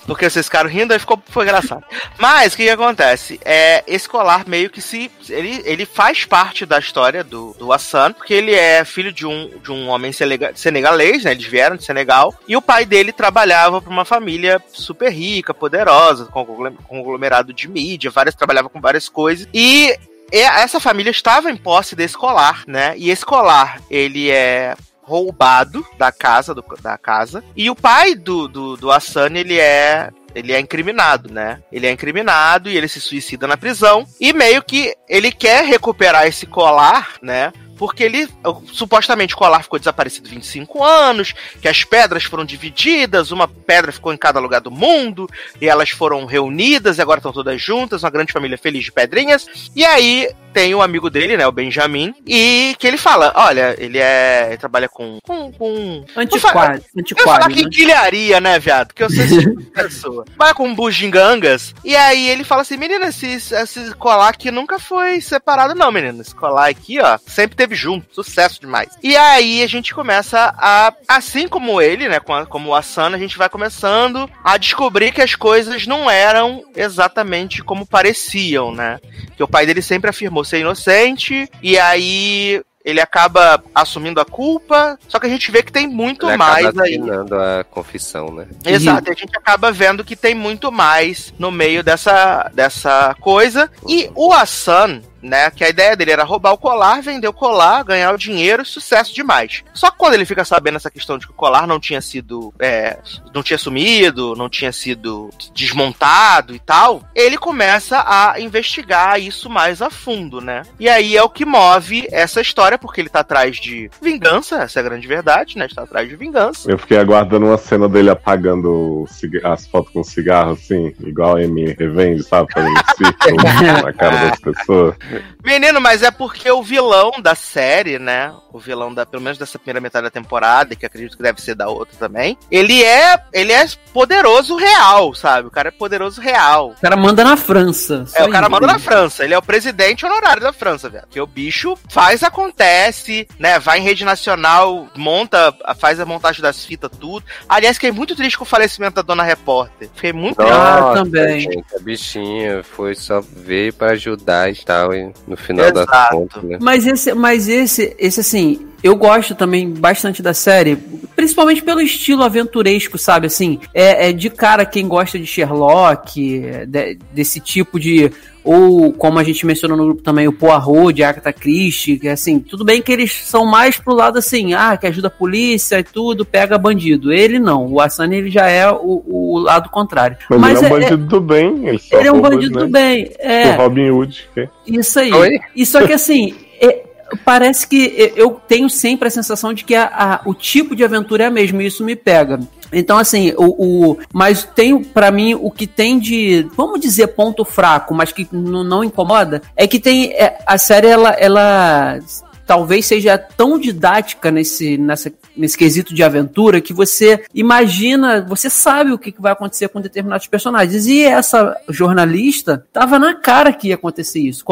Porque vocês ficaram rindo, aí ficou, foi engraçado. Mas o que, que, acontece? É, esse colar meio que se. Ele, ele faz parte da história do, do Hassan, porque ele é filho de um, de um homem senegalês, né? Eles vieram de Senegal. E o pai dele trabalhava para uma família super rica, poderosa, com conglomerado de mídia, várias, trabalhava com várias coisas. E essa família estava em posse desse colar, né? E esse colar, ele é roubado da casa, do, da casa. E o pai do, do, do Asani, ele é ele é incriminado, né? Ele é incriminado e ele se suicida na prisão. E meio que ele quer recuperar esse colar, né? Porque ele supostamente o colar ficou desaparecido 25 anos, que as pedras foram divididas, uma pedra ficou em cada lugar do mundo, e elas foram reunidas e agora estão todas juntas, uma grande família feliz de pedrinhas. E aí tem um amigo dele, né, o Benjamin, e que ele fala, olha, ele é, ele trabalha com com, com
antiquário,
antiquário. Eu falar né? quinquilharia, né, viado? Que eu sei se pessoa. Vai com bugigangas. E aí ele fala assim, menina, esse, esse colar aqui nunca foi separado não, menina. Esse colar aqui, ó, sempre teve junto, sucesso demais. E aí a gente começa a, assim como ele, né, como o Asana, a gente vai começando a descobrir que as coisas não eram exatamente como pareciam, né? Que o pai dele sempre afirmou ser inocente, e aí ele acaba assumindo a culpa, só que a gente vê que tem muito
ele
mais
acaba aí. a confissão, né?
Exato, a gente acaba vendo que tem muito mais no meio dessa, dessa coisa. E o Hassan, né? Que a ideia dele era roubar o colar, vender o colar, ganhar o dinheiro, sucesso demais. Só que quando ele fica sabendo essa questão de que o colar não tinha sido, é, não tinha sumido, não tinha sido desmontado e tal, ele começa a investigar isso mais a fundo, né? E aí é o que move essa história, porque ele tá atrás de vingança, essa é a grande verdade, né? Está atrás de vingança.
Eu fiquei aguardando uma cena dele apagando as fotos com cigarro, assim, igual a Amy revende, sabe? Fazendo círculo na cara das pessoas.
Menino, mas é porque o vilão da série, né? O vilão da, pelo menos dessa primeira metade da temporada, que acredito que deve ser da outra também, ele é, ele é poderoso real, sabe? O cara é poderoso real.
O cara manda na França.
É, o cara manda na França. Ele é o presidente honorário da França, velho. Que o bicho faz, acontece, né? Vai em rede nacional, monta, faz a montagem das fitas, tudo. Aliás, fiquei muito triste com o falecimento da dona repórter. Fiquei muito
Nossa,
triste.
Ah, também.
Gente, a bichinha foi só veio pra ajudar e tal, e no final
Exato.
das contas, né?
Mas esse, mas esse, esse assim, eu gosto também bastante da série, principalmente pelo estilo aventuresco, sabe? Assim, é, é de cara quem gosta de Sherlock, é, de- desse tipo de. Ou, como a gente mencionou no grupo também, o Poirot de Agatha Christie, que assim, tudo bem que eles são mais pro lado assim, ah, que ajuda a polícia e tudo, pega bandido. Ele não, o Asani ele já é o, o lado contrário.
Mas, ele é um
é-
bandido do bem. Ele,
ele é um bandido
né?
do bem. É.
O Robin Hood. que-
Isso aí.
Oi?
E só que assim, é- parece que eu tenho sempre a sensação de que a- a- o tipo de aventura é a mesma, e isso me pega. Então, assim, o, o- mas tem pra mim o que tem de, vamos dizer, ponto fraco, mas que não incomoda, é que tem é, a série ela, ela talvez seja tão didática nesse, nessa, nesse quesito de aventura que você imagina, você sabe o que vai acontecer com determinados personagens. E essa jornalista tava na cara que ia acontecer isso.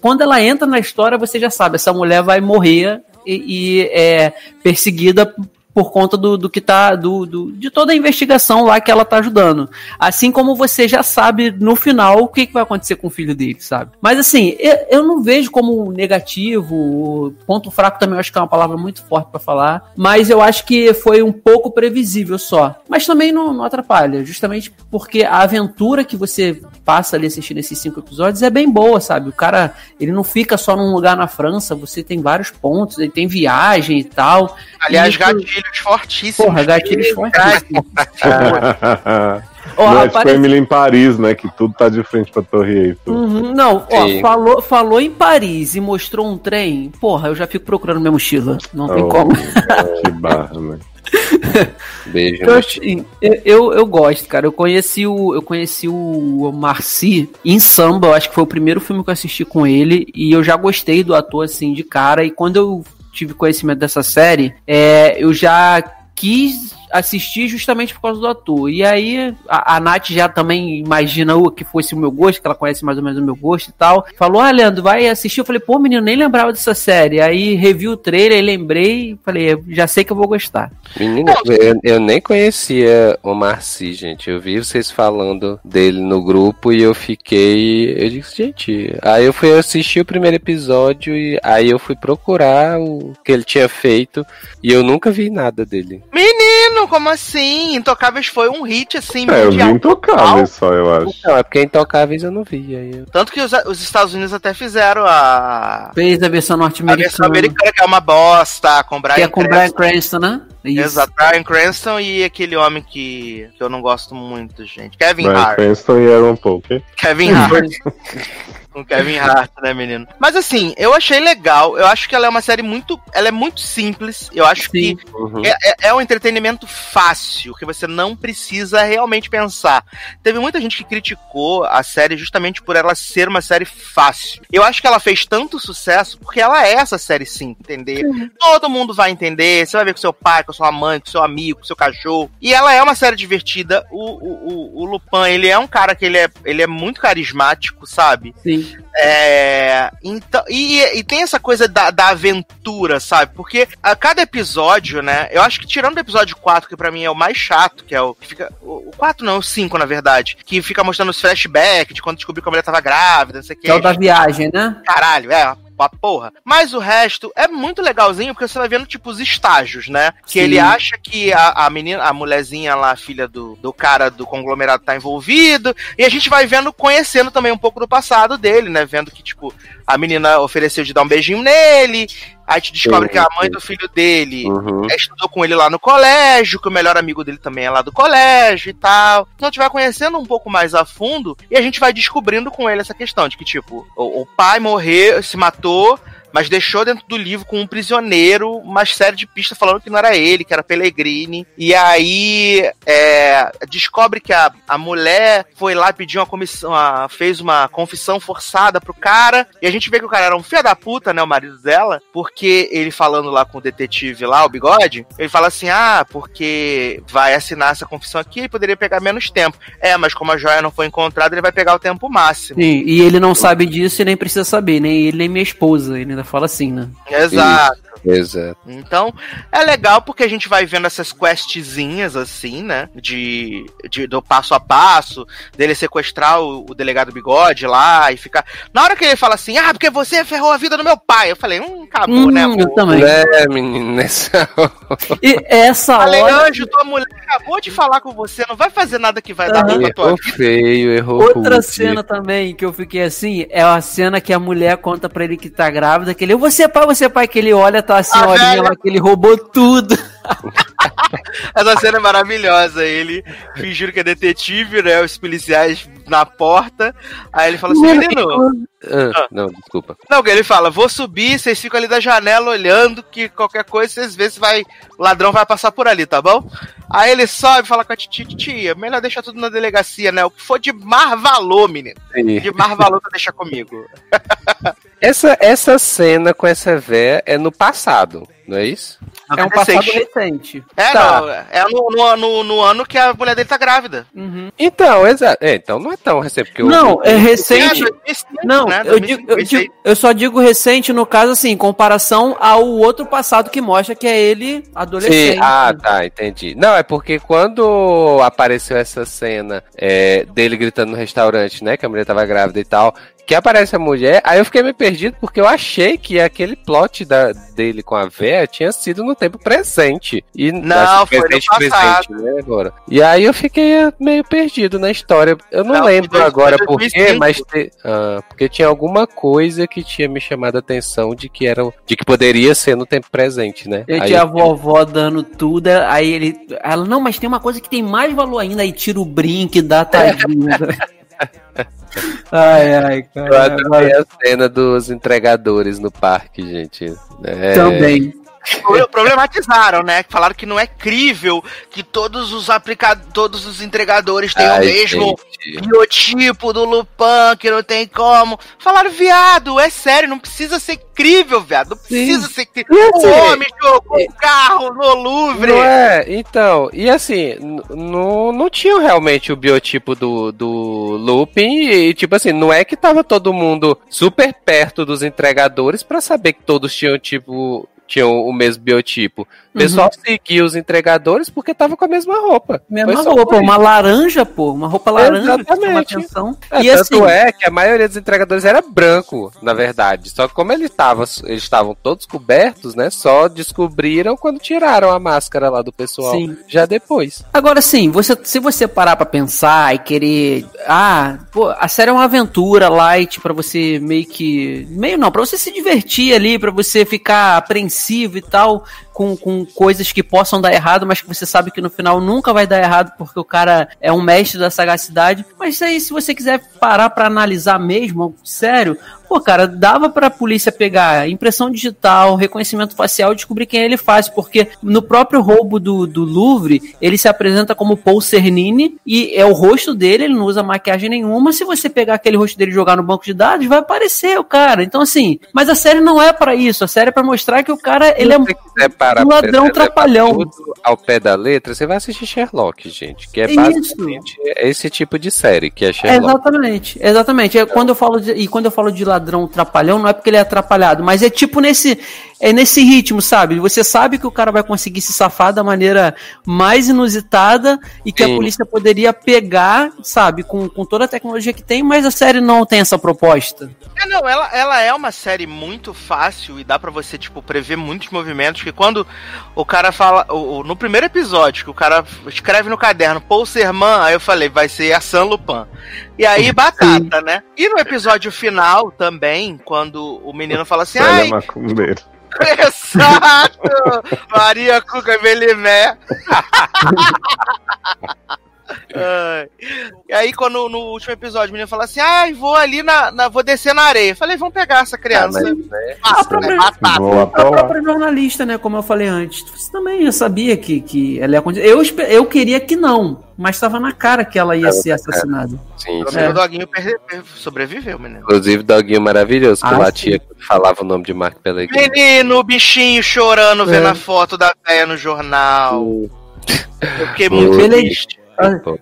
Quando ela entra na história, você já sabe, essa mulher vai morrer e, e é perseguida por conta do, do que tá. Do, do- de toda a investigação lá que ela tá ajudando. Assim como você já sabe no final o que, que vai acontecer com o filho dele, sabe? Mas assim, eu, eu não vejo como negativo. Ponto fraco também eu acho que é uma palavra muito forte pra falar. Mas eu acho que foi um pouco previsível só. Mas também não, não atrapalha. Justamente porque a aventura que você passa ali assistindo esses cinco episódios é bem boa, sabe? O cara, ele não fica só num lugar na França, você tem vários pontos, ele tem viagem e tal.
Aliás,
Isso-
gatilhos fortíssimos.
Porra, gatilhos fortíssimos. Ó,
não é tipo Emily em Paris, né? Que tudo tá de frente pra Torre Eiffel.
Uhum, não, ó, falou, falou em Paris e mostrou um trem. Porra, eu já fico procurando minha mochila. Não tem
Oh,
como.
Que barra, né?
Beijo.
Eu,
né?
assim, eu, eu, eu gosto, cara. Eu conheci o, eu conheci o Marci em samba. Eu acho que foi o primeiro filme que eu assisti com ele. E eu já gostei do ator, assim, de cara. E quando eu tive conhecimento dessa série, é, eu já quis assistir justamente por causa do ator. E aí a, a Nath já também imagina o que fosse o meu gosto, que ela conhece mais ou menos o meu gosto e tal. Falou: Ah, Leandro, vai assistir. Eu falei: Pô, menino, nem lembrava dessa série. Aí revi o trailer e lembrei. Falei: Já sei que eu vou gostar.
Menina, eu, eu nem conhecia o Marci, gente. Eu vi vocês falando dele no grupo e eu fiquei. Eu disse, gente. Aí eu fui assistir o primeiro episódio e aí eu fui procurar o que ele tinha feito e eu nunca vi nada dele.
Menino, como assim? Intocáveis foi um hit, assim,
É, eu vi
mundial.
intocáveis só, eu acho.
Não, é porque Intocáveis eu não vi. Aí eu...
Tanto que os, os Estados Unidos até fizeram a,
Fez a versão
a versão
norte-americana.
americana, que é uma bosta, com Brian
Que é com
Cranston.
Brian Cranston, né? Isso.
Exato, Brian Cranston e aquele homem que, que eu não gosto muito, gente. Kevin
Brian
Hart.
Cranston e Aaron Paul. quê?
Kevin Hart. com Kevin Hart, né, menino? Mas assim, eu achei legal. Eu acho que ela é uma série muito. Ela é muito simples. Eu acho
Sim.
que
Uhum.
é, é- é um entretenimento fácil, que você não precisa realmente pensar. Teve muita gente que criticou a série justamente por ela ser uma série fácil. Eu acho que ela fez tanto sucesso porque ela é essa série sim, entender? Todo mundo vai entender, você vai ver com seu pai, com sua mãe, com seu amigo, com seu cachorro. E ela é uma série divertida. O, o, o, o Lupin, ele é um cara que ele é, ele é muito carismático, sabe?
Sim.
É, então, e, e tem essa coisa da, da aventura, sabe? Porque a cada episódio, né? Eu acho que tirando o episódio 4, que pra mim é o mais chato, que é o. Que fica, o, o 4 não, o 5, na verdade. Que fica mostrando os flashbacks de quando descobriu que a mulher tava grávida, não sei o. Que
é o da viagem, né?
Caralho, é, uma porra. Mas o resto é muito legalzinho, porque você vai vendo, tipo, os estágios, né? Que
Sim.
ele acha que a, a menina, a mulherzinha lá, a filha do, do cara do conglomerado tá envolvido. E a gente vai vendo, conhecendo também um pouco do passado dele, né? Vendo que, tipo, a menina ofereceu de dar um beijinho nele. Aí a gente descobre
Sim,
que a mãe
sim.
do filho dele
Uhum.
é, estudou com ele lá no colégio, que o melhor amigo dele também é lá do colégio e tal. Então a gente vai conhecendo um pouco mais a fundo e a gente vai descobrindo com ele essa questão de que, tipo, o, o pai morreu, se matou, mas deixou dentro do livro com um prisioneiro uma série de pistas falando que não era ele, que era Pellegrini. E aí é, descobre que a, a mulher foi lá pedir uma comissão, uma, fez uma confissão forçada pro cara. E a gente vê que o cara era um filho da puta, né? O marido dela, porque ele falando lá com o detetive lá, o bigode, ele fala assim: ah, porque vai assinar essa confissão aqui e poderia pegar menos tempo. É, mas como a joia não foi encontrada, ele vai pegar o tempo máximo.
Sim, e ele não sabe disso e nem precisa saber, nem ele nem minha esposa. Ele ainda fala assim, né?
Exato.
Exato.
Então, é legal porque a gente vai vendo essas questzinhas assim, né? De, de do passo a passo, dele sequestrar o, o, delegado bigode lá e ficar. Na hora que ele fala assim, ah, porque você ferrou a vida do meu pai, eu falei, hum, acabou, né,
hum, né? Eu também.
É, menino, nessa
E essa
falei,
hora.
Anjo, tua mulher acabou de falar com você, não vai fazer nada que vai dar
Aham.
pra tua
Errou
vida.
feio, errou
Outra cena também que eu fiquei assim é a cena que a mulher conta pra ele que tá grávida, que ele, você é pai, você é pai, que ele olha, tá a senhorinha
velha.
lá, que ele roubou tudo.
Essa cena é maravilhosa. Ele fingindo que é detetive, né? Os policiais na porta. Aí ele fala assim, menino.
Ah, não, desculpa.
Não, ele fala, vou subir, vocês ficam ali da janela olhando que qualquer coisa vocês vê se vai. O ladrão vai passar por ali, tá bom? Aí ele sobe e fala com a tia, tia, melhor deixar tudo na delegacia, né? O que for de mar valor, menino. De mar valor pra deixar comigo.
Essa, essa cena com essa véia é no passado, não é isso?
É um passado recente.
É,
Tá.
não, é no, no, no, no ano que a mulher dele tá grávida.
Uhum.
Então, exato. É, então não é tão recente. Porque eu-
Não, é recente.
É, 2005,
Não, eu, digo, eu,
2006.
digo- eu só digo recente no caso assim, em comparação ao outro passado que mostra que é ele adolescente.
Sim, ah, tá, entendi. Não, é porque quando apareceu essa cena é, dele gritando no restaurante, né, que a mulher tava grávida e tal, que aparece a mulher, aí eu fiquei meio perdido porque eu achei que aquele plot da, dele com a véia tinha sido no tempo presente. E
Não, foi no
presente,
passado.
presente, né, agora. E aí eu fiquei meio perdido na história. Eu não,
Não,
lembro
dois-
agora por quê,
2005.
mas te- ah, porque tinha alguma coisa que tinha me chamado a atenção de que era de que poderia ser no tempo presente, né?
Ele
Aí
tinha a
eu
vovó dando tudo, aí ele. Ela, não, mas tem uma coisa que tem mais valor ainda, aí tira o brinque, dá tadinho. ai, ai,
Eu
cara.
adorei a cena dos entregadores no parque, gente. É,
Também.
Pro- Problematizaram, né? Falaram que não é crível que todos os aplica... todos os entregadores tenham
ai,
o mesmo
gente.
biotipo do Lupin, que não tem como. Falaram, viado, é sério, não precisa ser crível, viado. Não precisa ser crível.
E
O
assim,
homem jogou um carro no Louvre.
Não é? Então, e assim, não, não tinha realmente o biotipo do, do Lupin, e tipo assim, não é que tava todo mundo super perto dos entregadores pra saber que todos tinham tipo. Tinham o mesmo biotipo. O pessoal seguia os entregadores porque tava com a mesma roupa.
Mesma roupa, uma laranja, pô, uma roupa laranja que
Exatamente.
atenção.
É,
e
tanto
assim,
é que a maioria dos entregadores era branco, na verdade. Só que como ele tava, eles estavam todos cobertos, né? Só descobriram quando tiraram a máscara lá do pessoal.
Sim.
Já depois.
Agora sim, você, se você parar pra pensar e querer, ah, pô, a série é uma aventura light pra você meio que, meio não, pra você se divertir ali, pra você ficar apreensivo e tal, com, com coisas que possam dar errado, mas que você sabe que no final nunca vai dar errado porque o cara é um mestre da sagacidade. Mas aí, se você quiser parar pra analisar mesmo, sério, Pô, cara, dava pra polícia pegar impressão digital, reconhecimento facial e descobrir quem ele faz, porque no próprio roubo do, do Louvre, ele se apresenta como Paul Cernini e é o rosto dele, ele não usa maquiagem nenhuma. Se você pegar aquele rosto dele e jogar no banco de dados, vai aparecer o cara. Então, assim, mas a série não é pra isso, a série é pra mostrar que o cara, ele é um ladrão trapalhão.
Ao pé da letra, você vai assistir Sherlock, gente. Que é
Isso.
basicamente esse tipo de série que é
É,
Sherlock.
exatamente, exatamente. É, quando eu falo de, e quando eu falo de ladrão trapalhão, não é porque ele é atrapalhado, mas é tipo nesse é nesse ritmo, sabe? Você sabe que o cara vai conseguir se safar da maneira mais inusitada e que
Sim.
a polícia poderia pegar, sabe, com, com toda a tecnologia que tem, mas a série não tem essa proposta.
É, não, ela, ela é uma série muito fácil e dá pra você, tipo, prever muitos movimentos que quando o cara fala, o, o- no primeiro episódio, que o cara escreve no caderno, Paul Serman, aí eu falei, vai ser a San Lupin. E aí, batata, né? E no episódio final também, quando o menino fala assim, ai. Exato! Maria Cuca Belimé. Ai. aí, quando no último episódio, o menino fala assim: ai, vou ali na, na- Vou descer na areia. Eu falei, vamos pegar essa criança.
Ah, mas, né,
Fácil,
A própria-
né? Batata.
A jornalista, né? Como eu falei antes. Você também já sabia que, que ela ia acontecer. Eu, eu queria que não, mas estava na cara que ela ia ser assassinada.
Sim, sim.
menos o doguinho sobreviveu, menino.
Inclusive, Doguinho maravilhoso, que
Ah,
latia quando falava o nome de Mark Pellegrini.
Menino, o bichinho chorando,
É.
vendo a foto da véia no jornal. Eu fiquei muito triste.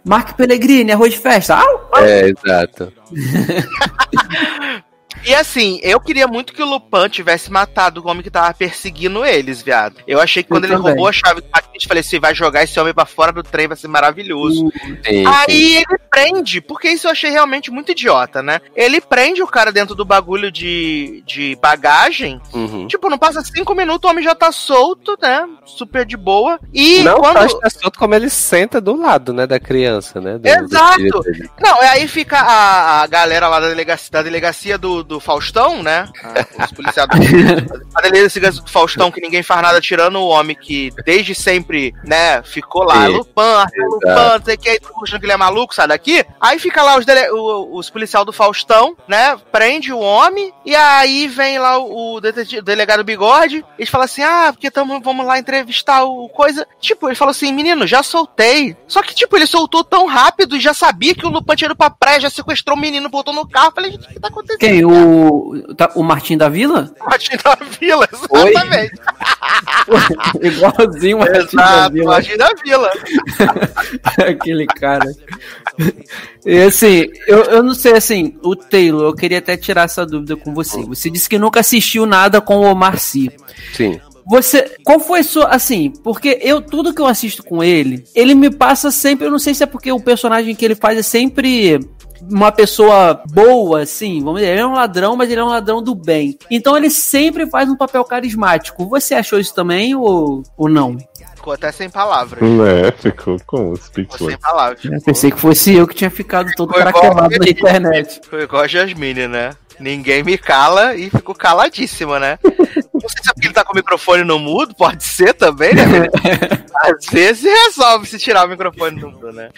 Mark Pellegrini, arroz de festa. Au!
É, exato.
E assim, eu queria muito que o Lupin tivesse matado o homem que tava perseguindo eles, viado. Eu achei que
Eu
quando ele
também.
roubou a chave do paquete, eu falei assim, vai jogar esse homem pra fora do trem, vai ser maravilhoso.
Sim.
Aí ele prende, porque isso eu achei realmente muito idiota, né? Ele prende o cara dentro do bagulho de, de bagagem.
Uhum.
Tipo, não passa cinco minutos, o homem já tá solto, né? Super de boa. E
Não
quando.
só está solto como ele senta do lado, né, da criança, né? do- do
Exato.
dele.
Não, e aí fica a, a galera lá da delegacia, da delegacia do, do Faustão, né? Ah, Os policiais do- a delegacia do Faustão, que ninguém faz nada tirando o homem que desde sempre, né, ficou lá,
Sim.
Lupin, Arthur Lupin, não sei o que, aí achando que ele é maluco, sai daqui. Aí fica lá os, dele, os policiais do Faustão, né, prende o homem, e aí vem lá o, o delegado Bigode, eles falam assim, ah, porque tamo, vamos lá entrevistar o coisa. Tipo, ele falou assim, menino, já soltei. Só que, tipo, ele soltou tão rápido e já sabia que o Lupin tinha ido pra praia, já sequestrou o menino, botou no carro. Falei, gente, o que tá acontecendo?
Quem? O, tá- o Martim da Vila?
Martin da Vila, exatamente.
Igualzinho o Martim da Vila.
Martin da Vila.
Aquele cara. E assim, eu, eu não sei, assim, o Taylor, eu queria até tirar essa dúvida com você. Você disse que nunca assistiu nada com o Omar Sy.
Sim.
Você, qual foi sua, assim, porque eu, tudo que eu assisto com ele, ele me passa sempre, eu não sei se é porque o personagem que ele faz é sempre uma pessoa boa, assim, vamos dizer, ele é um ladrão, mas ele é um ladrão do bem. Então ele sempre faz um papel carismático. Você achou isso também ou, ou não?
Ficou até sem palavras.
Né, ficou com os
Ficou sem palavras.
Eu pensei que fosse eu que tinha ficado todo craquelado na internet.
Foi igual a Jasmine, né? Ninguém me cala e ficou caladíssima, né? Não sei se é porque ele tá com o microfone no mudo, pode ser também, né? Às vezes resolve se tirar o microfone do mudo, né?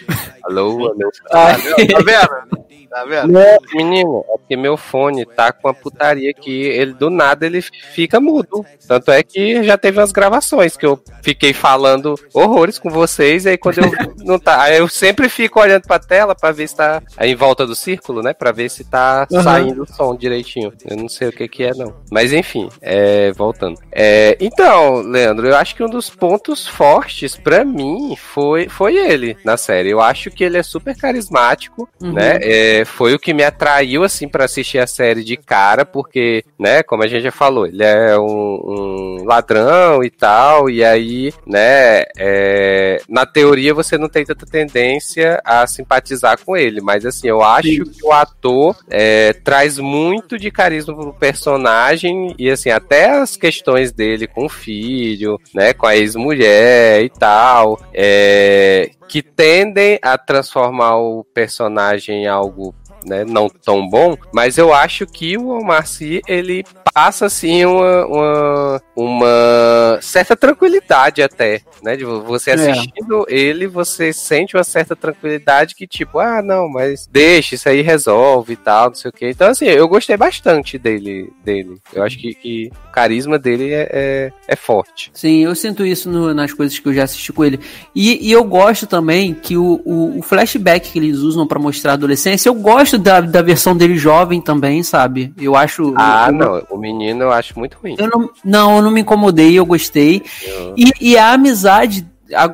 Alô, alô.
Tá vendo? Tá vendo?
Menino, é porque meu fone tá com a putaria que ele do nada ele fica mudo. Tanto é que já teve umas gravações que eu fiquei falando horrores com vocês, e aí quando eu não tá, aí eu sempre fico olhando pra tela pra ver se tá aí em volta do círculo, né, Pra ver se tá
Uhum.
saindo o som direitinho. Eu não sei o que que é não. Mas enfim, é, voltando. É, então, Leandro, eu acho que um dos pontos fortes pra mim foi foi ele na série. Eu acho que ele é super carismático,
Uhum.
né? É, foi o que me atraiu assim pra assistir a série de cara, porque, né, como a gente já falou, ele é um, um ladrão e tal, e aí, né, é, na teoria você não tem tanta tendência a simpatizar com ele, mas assim, eu acho
Sim.
que o ator é, traz muito de carisma pro personagem e assim, até as questões dele com o filho, né, com a ex-mulher e tal, é, que tendem a transformar o personagem em algo né, não tão bom, mas eu acho que o Omar Sy, ele passa assim uma, uma, uma certa tranquilidade até, né, de você
É.
assistindo ele, você sente uma certa tranquilidade que tipo, ah, não, mas deixa, isso aí resolve e tal, não sei o que. Então assim, eu gostei bastante dele, dele. Eu acho que, que o carisma dele é, é, é forte.
Sim, eu sinto isso no- nas coisas que eu já assisti com ele. E, e eu gosto também que o, o, o flashback que eles usam pra mostrar a adolescência, eu gosto da, da versão dele jovem também, sabe? Eu acho.
Ah,
eu,
não, o menino eu acho muito ruim.
Eu não, não, eu não me incomodei, eu gostei.
Eu-
E, e a amizade,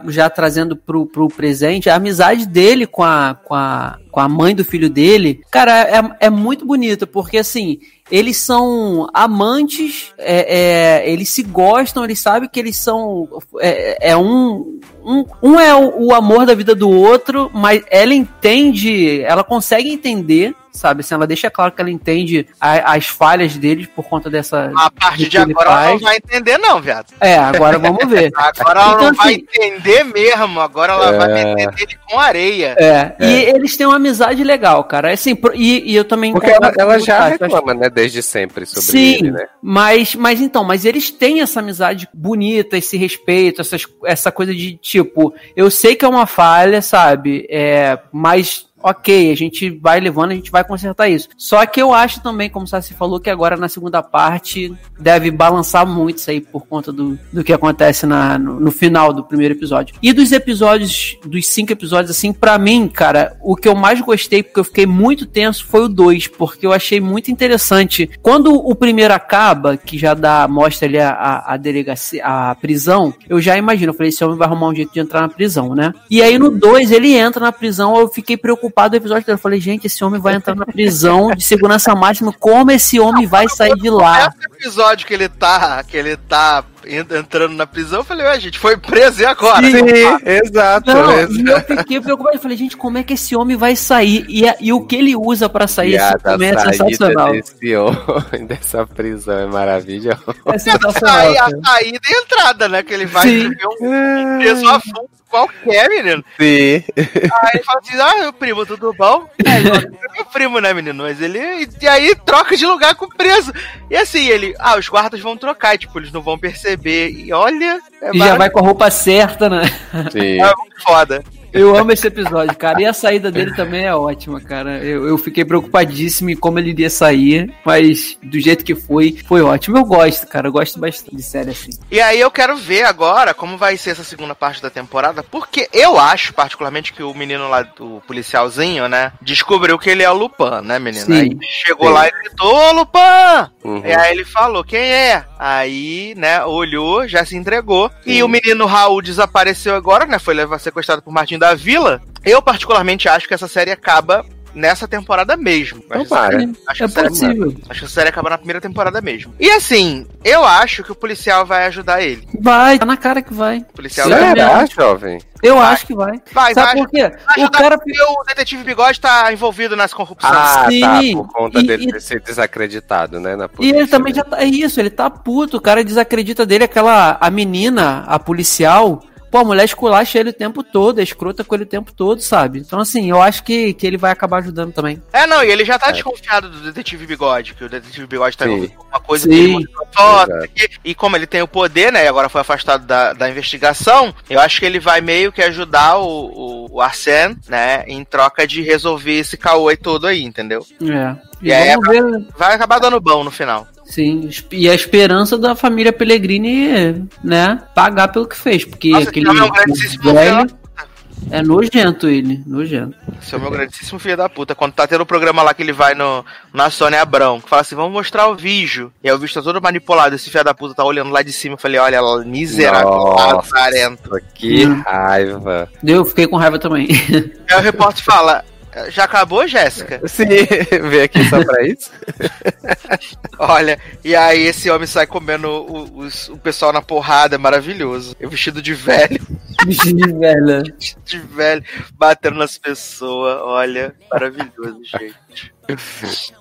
já trazendo pro, pro presente, a amizade dele com a, com, a, com a mãe do filho dele, cara, é, é muito bonita, porque assim, eles são amantes, é, é, eles se gostam, eles sabem que eles são. É, é um, um. Um é o, o amor da vida do outro, mas ela entende, ela consegue entender. Sabe, assim, ela deixa claro que ela entende a- as falhas deles por conta dessa.
A partir de agora ela não
faz.
vai entender, não, viado.
É, agora vamos ver.
Agora ela
Então,
não vai
assim-
entender mesmo. Agora ela vai entender ele com areia.
É, e eles têm uma amizade legal, cara. É Assim, pro- e, e eu também
Porque ela, ela já
Cássio, eu acho-
reclama, né, desde sempre sobre
Sim,
ele, né?
mas, mas então, mas eles têm essa amizade bonita, esse respeito, essas, essa coisa de tipo, eu sei que é uma falha, sabe? É, mas ok, a gente vai levando, a gente vai consertar isso. Só que eu acho também, como o falou, que agora na segunda parte deve balançar muito isso aí por conta do, do que acontece na, no, no final do primeiro episódio. E dos episódios, dos cinco episódios, assim, para mim, cara, o que eu mais gostei, porque eu fiquei muito tenso, foi o 2, porque eu achei muito interessante. Quando o primeiro acaba, que já dá, mostra ali a, a, delegacia, a prisão, eu já imagino, eu falei, esse homem vai arrumar um jeito de entrar na prisão, né? E aí no 2 ele entra na prisão, eu fiquei preocupado no episódio. Eu falei, gente, esse homem vai entrar na prisão de segurança máxima, como esse homem vai sair de lá?
Episódio que ele tá, que ele tá entrando na prisão, eu falei, ué, gente, foi preso e agora?
Sim, exato.
Não,
exato.
e eu fiquei preocupado. Eu falei, gente, como é que esse homem vai sair? E, a- e o que ele usa pra sair esse homem é sensacional.
desse homem, dessa prisão é maravilhosa.
É
Aí
sensacional.
a saída e a entrada, né? Que ele vai
Sim.
ver um preso a fundo qualquer, menino.
Sim.
Aí ele fala assim, ah, meu primo, tudo bom? É, meu primo, né, menino? Mas ele. E aí troca de lugar com o preso. E assim, ele, ah, os guardas vão trocar, tipo, eles não vão perceber. E olha, é
E já vai com a roupa certa, né?
Sim.
É muito foda.
Eu amo esse episódio, cara. E a saída dele também é ótima, cara. Eu, eu fiquei preocupadíssimo em como ele iria sair, mas do jeito que foi, foi ótimo. Eu gosto, cara. Eu gosto bastante de série assim.
E aí eu quero ver agora como vai ser essa segunda parte da temporada, porque eu acho, particularmente, que o menino lá, o policialzinho, né, descobriu que ele é o Lupin, né, menino?
Sim.
Aí chegou
Sim.
lá e gritou, ô Lupin!
Uhum.
E aí ele falou, quem é? Aí, né, olhou, já se entregou. E o menino Raul desapareceu agora, né, foi levado sequestrado por Martin da Vila. Eu, particularmente, acho que essa série acaba nessa temporada mesmo. Acho
Tomara.
que- acho que
É
a série-
possível.
Acho que a série acaba na primeira temporada mesmo. E assim, eu acho que o policial vai ajudar ele.
Vai, tá na cara que vai.
O policial
Sim.
vai,
Será, jovem?
Eu acho que vai.
vai,
Sabe
vai
por quê? O
ajudar
cara.
porque o detetive Bigode tá envolvido nas corrupções.
Ah,
Sim.
tá. Por conta
E-
dele
e-
sido desacreditado, né? Na
E
polícia,
ele também
né?
já tá. É isso, ele tá puto. O cara desacredita dele, aquela. A menina, a policial. Pô, a mulher esculacha ele o tempo todo, é escrota com ele o tempo todo, sabe? Então, assim, eu acho que, que ele vai acabar ajudando também.
É, não, e ele já tá
É.
desconfiado do detetive Bigode, que o detetive Bigode tá envolvido com uma coisa
Sim.
que. E, e como ele tem o poder, né, e agora foi afastado da, da investigação, eu acho que ele vai meio que ajudar o, o, o Arsène, né, em troca de resolver esse caô todo aí, entendeu?
É. E,
E aí
vamos ver.
Vai acabar dando bom no final.
Sim, e a esperança da família Pellegrini, né, pagar pelo que fez, porque
Nossa,
aquele
é um
velho é nojento ele, nojento.
Esse é o meu grandíssimo filho da puta. Quando tá tendo o programa lá que ele vai no, na Sônia Abrão, que fala assim, vamos mostrar o vídeo. E aí o vídeo tá todo manipulado, esse filho da puta tá olhando lá de cima. Eu falei, olha, miserável,
Nossa.
lazarento.
Que
Hum.
raiva.
Eu fiquei com raiva também.
Aí o repórter fala, já acabou, Jéssica?
Sim, veio aqui só pra isso.
Olha, e aí esse homem sai comendo o, os- o pessoal na porrada, é maravilhoso. Eu vestido de velho,
Bicho de velha.
de velho, batendo nas pessoas, olha, maravilhoso, gente.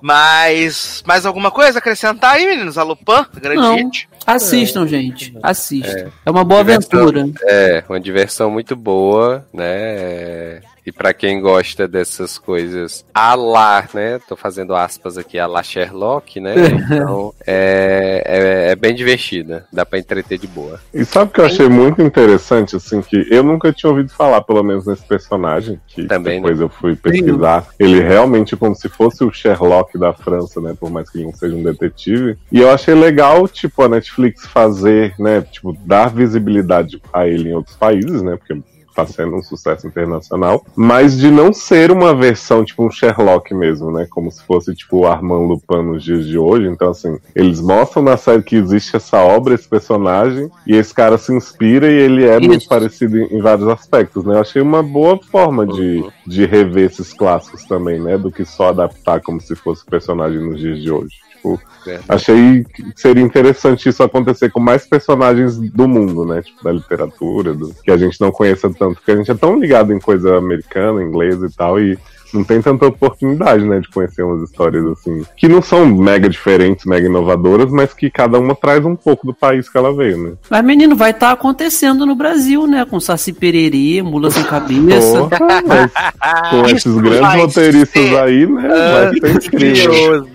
Mas, mais alguma coisa a acrescentar aí, meninos? A Lupin, grande
Não.
hit.
Assistam, gente. Assistam. É, uma boa
Diversão.
aventura.
É, uma diversão muito boa, né? E pra quem gosta dessas coisas a lá, né? Tô fazendo aspas aqui, a lá Sherlock, né? Então é, é, é bem divertida. Dá pra entreter de boa.
E sabe o que eu achei muito interessante, assim, que eu nunca tinha ouvido falar, pelo menos nesse personagem, que
Também,
depois eu fui pesquisar. Ele realmente é como se fosse o Sherlock da França, né? Por mais que ele não seja um detetive. E eu achei legal, tipo, a Netflix fazer, né? Tipo, dar visibilidade a ele em outros países, né? Porque tá sendo um sucesso internacional, mas de não ser uma versão, tipo, um Sherlock mesmo, né? Como se fosse, tipo, o Armand Lupin nos dias de hoje. Então, assim, eles mostram na série que existe essa obra, esse personagem, e esse cara se inspira e ele é muito parecido em, em vários aspectos, né? Eu achei uma boa forma de, de rever esses clássicos também, né? Do que só adaptar como se fosse personagem nos dias de hoje. Tipo,
Verdade.
achei que seria interessante isso acontecer com mais personagens do mundo, né? Tipo, da literatura, do, que a gente não conheça tanto, porque a gente é tão ligado em coisa americana, inglesa e tal, e não tem tanta oportunidade, né, de conhecer umas histórias assim, que não são mega diferentes, mega inovadoras, mas que cada uma traz um pouco do país que ela veio, né?
Mas, menino, vai estar acontecendo no Brasil, né? Com Saci Pererê, Mula Sem Cabeça.
Porra, mas com esses grandes roteiristas
ser-
aí, né, vai ser incrível.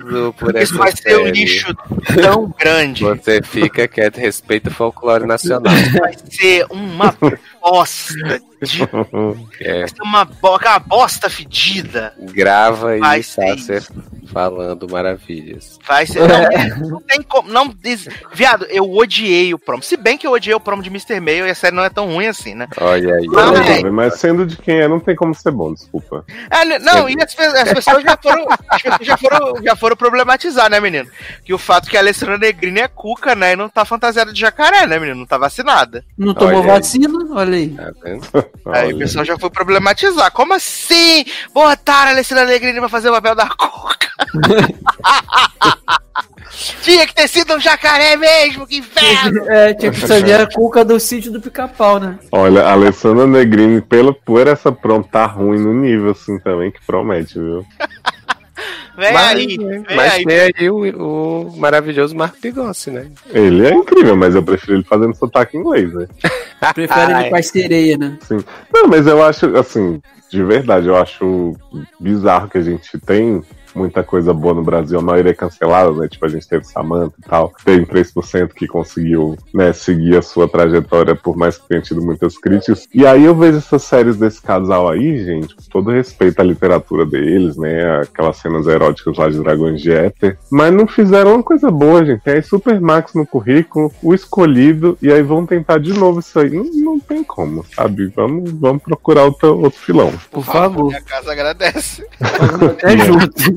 Isso vai ser um lixo tão grande.
Você fica quieto, respeita o folclore nacional.
Vai ser uma bosta. de-
É,
Vai ser uma, bo aquela bosta fedida.
grava e
ser
Sácer falando maravilhas.
Vai ser. Não, não tem como. Não, diz- viado, eu odiei o promo. Se bem que eu odiei o promo de Mr. Mail e a série não é tão ruim assim, né?
Olha aí.
Não, é.
mas sendo de quem é, não tem como ser bom, desculpa.
É, não, e as, as pessoas já foram, já foram, já foram problematizar, né, menino? Que o fato que a Alessandra Negrini é cuca, né? E não tá fantasiada de jacaré, né, menino? Não tá vacinada.
Não tomou
Olha aí.
vacina? Olha aí.
Tá vendo?
Aí o
Olha.
pessoal já foi problematizar. Como assim? Botaram a Alessandra Negrini pra fazer o papel da cuca? Tinha que ter sido um jacaré mesmo, que inferno!
É, tinha que saber a cuca do sítio do pica-pau, né?
Olha, a Alessandra Negrini, pelo, por essa pronta, tá ruim no nível, assim, também, que promete, viu?
Vem
Mas,
aí, vem
mas
aí.
tem aí o, o maravilhoso Marco Pigossi, né?
Ele é incrível, mas eu prefiro ele fazendo sotaque inglês, né?
Prefere
Ah,
ele com as sereias, né?
Não, mas eu acho, assim, de verdade, eu acho bizarro que a gente tem muita coisa boa no Brasil, a maioria é cancelada, né? Tipo, a gente teve Samantha e tal. Tem 3% que conseguiu, né, seguir a sua trajetória, por mais que tenha tido muitas críticas. E aí eu vejo essas séries desse casal aí, gente, com todo respeito à literatura deles, né? Aquelas cenas eróticas lá de Dragões de Éter. Mas não fizeram uma coisa boa, gente. Tem aí Supermax no currículo, o escolhido, e aí vão tentar de novo isso aí. Não, não tem como, sabe? Vamos, vamos procurar outro, outro filão.
Por favor.
Minha casa agradece.
Até junto.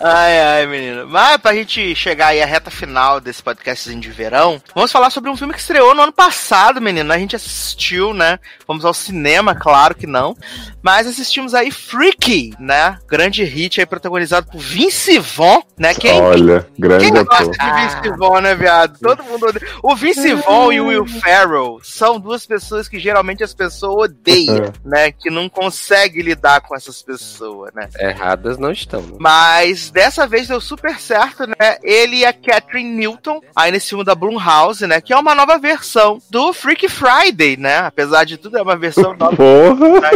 Ai, ai, menino. Mas pra gente chegar aí à reta final desse podcastzinho de verão, vamos falar sobre um filme que estreou no ano passado, menino. A gente assistiu, né? Fomos ao cinema, claro que não. Mas assistimos aí Freaky, né? Grande hit aí protagonizado por Vince Vaughn, né? Quem,
Olha, grande
quem
ator.
gosta de Vince Vaughn, né, viado? Todo mundo odeia. O Vince Vaughn e o Will Ferrell são duas pessoas que geralmente as pessoas odeiam, né? Que não conseguem lidar com essas pessoas, né?
Erradas não estão. Né?
Mas dessa vez deu super certo, né? Ele e a Catherine Newton, aí nesse filme da Blumhouse, né? Que é uma nova versão do Freaky Friday, né? Apesar de tudo, é uma versão nova.
Porra!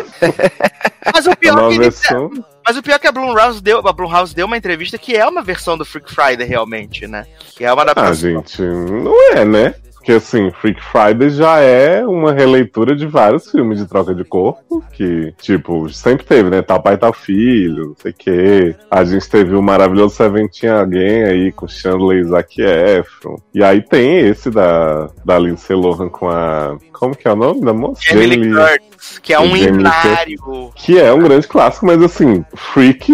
Mas o
É
pior,
uma
que, ele- mas o pior é que a Blumhouse deu, a Blumhouse deu uma entrevista que é uma versão do Freak Friday, realmente, né? Que é uma
Ah,
adaptação.
gente, não é, né? Porque assim, Freak Friday já é uma releitura de vários filmes de troca de corpo, que, tipo, sempre teve, né? Tal pai, tal filho, não sei o quê. A gente teve o maravilhoso Seventeen alguém aí com Chandler e Zac Efron. E aí tem esse da, da Lindsay Lohan com a. Como que é o nome da moça?
Jamie Lee- Curtis, que é um hilário.
Que é um grande clássico, mas assim, Freak,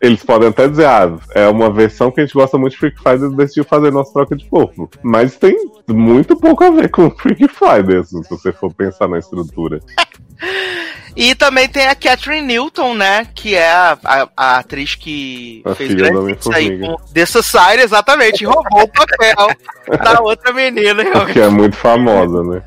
eles podem até dizer, ah, é uma versão que a gente gosta muito de Freak Friday e decidiu fazer nossa troca de corpo. Mas tem muito pouco a ver com Freak Friday, se você for pensar na estrutura.
E também tem a Catherine Newton, né? Que é a, a- a atriz que
A
fez grandes aí com The Society, exatamente. Roubou o papel da outra menina. realmente.
Que é muito famosa, né?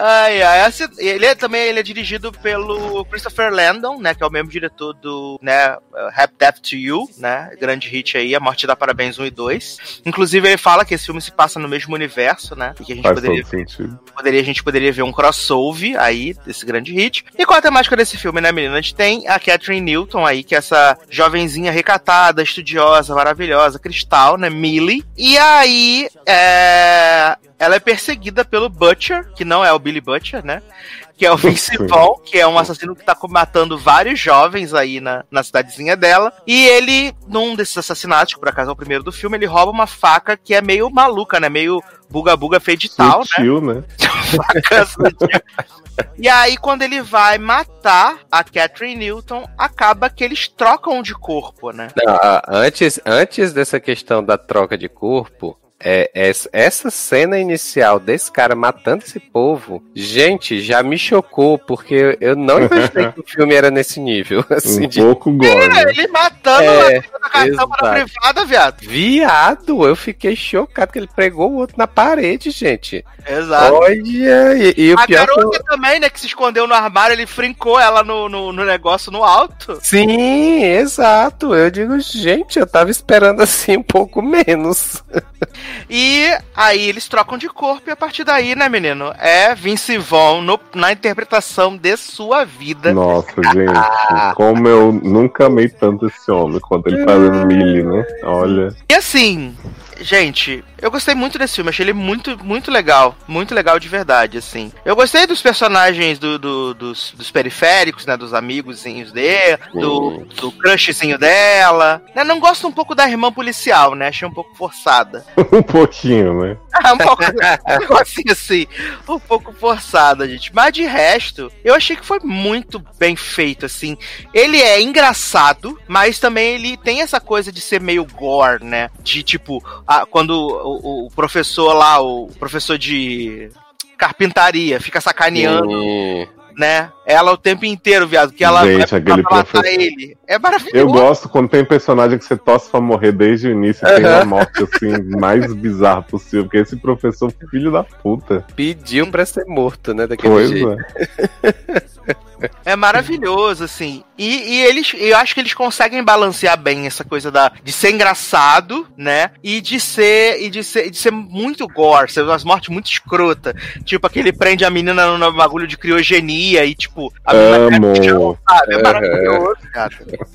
Ai, ai. Esse- Ele é, também ele é dirigido pelo Christopher Landon, né? Que é o mesmo diretor do né, uh, Happy Death to You, né? Grande hit aí, A Morte dá Parabéns 1 e 2. Inclusive, ele fala que esse filme se passa no mesmo universo, né? E que a gente
Faz
poderia poderia, a gente poderia ver um crossover aí desse grande hit. E qual a temática desse filme, né, menina? A gente tem a Catherine Newton aí, que é essa jovenzinha recatada, estudiosa, maravilhosa, cristal, né, Millie. E aí, é... ela é perseguida pelo Butcher, que não é o Billy Butcher, né? Que é o Vince. Vaughn, que é um assassino que tá matando vários jovens aí na, na cidadezinha dela. E ele, num desses assassinatos, que por acaso é o primeiro do filme, ele rouba uma faca que é meio maluca, né? Meio buga-buga feio de tal, né?
Né?
E aí, quando ele vai matar a Catherine Newton, acaba que eles trocam de corpo, né?
Não, antes, antes dessa questão da troca de corpo, é, es- essa cena inicial desse cara matando esse povo, gente, já me chocou, porque eu não imaginei que o filme era nesse nível. Assim,
Um
de
pouco gore. né?
Ele matando
É,
a na cartão para
exato.
privada, viado.
viado, eu fiquei chocado que ele pregou o outro na parede, gente.
Exato.
Olha, e, e o
a
pior eu-
garota também, né, que se escondeu no armário, ele frincou ela no, no, no negócio no alto.
Sim, exato. Eu digo, gente, eu tava esperando assim um pouco menos.
E aí eles trocam de corpo e a partir daí, né, menino? É Vince Vaughn no- na interpretação de sua vida.
Nossa, gente, como eu nunca amei tanto esse homem quanto ele fazendo Millie, né? Olha.
E assim, gente, eu gostei muito desse filme, achei ele muito, muito legal. Muito legal de verdade, assim. Eu gostei dos personagens do, do dos, dos, periféricos, né? Dos amigoszinhos dele, do, do crushzinho dela. Eu não gosto um pouco da irmã policial, né? Achei um pouco forçada.
um pouquinho, né?
um pouco, negocinho assim, um pouco forçada, gente. Mas de resto, eu achei que foi muito bem feito, assim. Ele é engraçado, mas também ele tem essa coisa de ser meio gore, né? De tipo, a, quando o, o, professor lá, o professor de carpintaria, fica sacaneando. Né? Ela o tempo inteiro, viado, que ela
Gente, vai aquele professor...
ele. É maravilhoso.
Eu gosto quando tem personagem que você torce pra morrer desde o início e tem uma morte assim, mais bizarra possível, porque esse professor, filho da puta.
Pediu pra ser morto, né? Daquele
pois
jeito.
É.
É maravilhoso, assim. E, e, eles, eu acho que eles conseguem balancear bem essa coisa da, de ser engraçado, né? E de ser, e de ser, de ser muito gore, ser umas mortes muito escrota. Tipo, aquele prende a menina no, no bagulho de criogenia e, tipo, a
menina
chão, sabe? É maravilhoso, cara.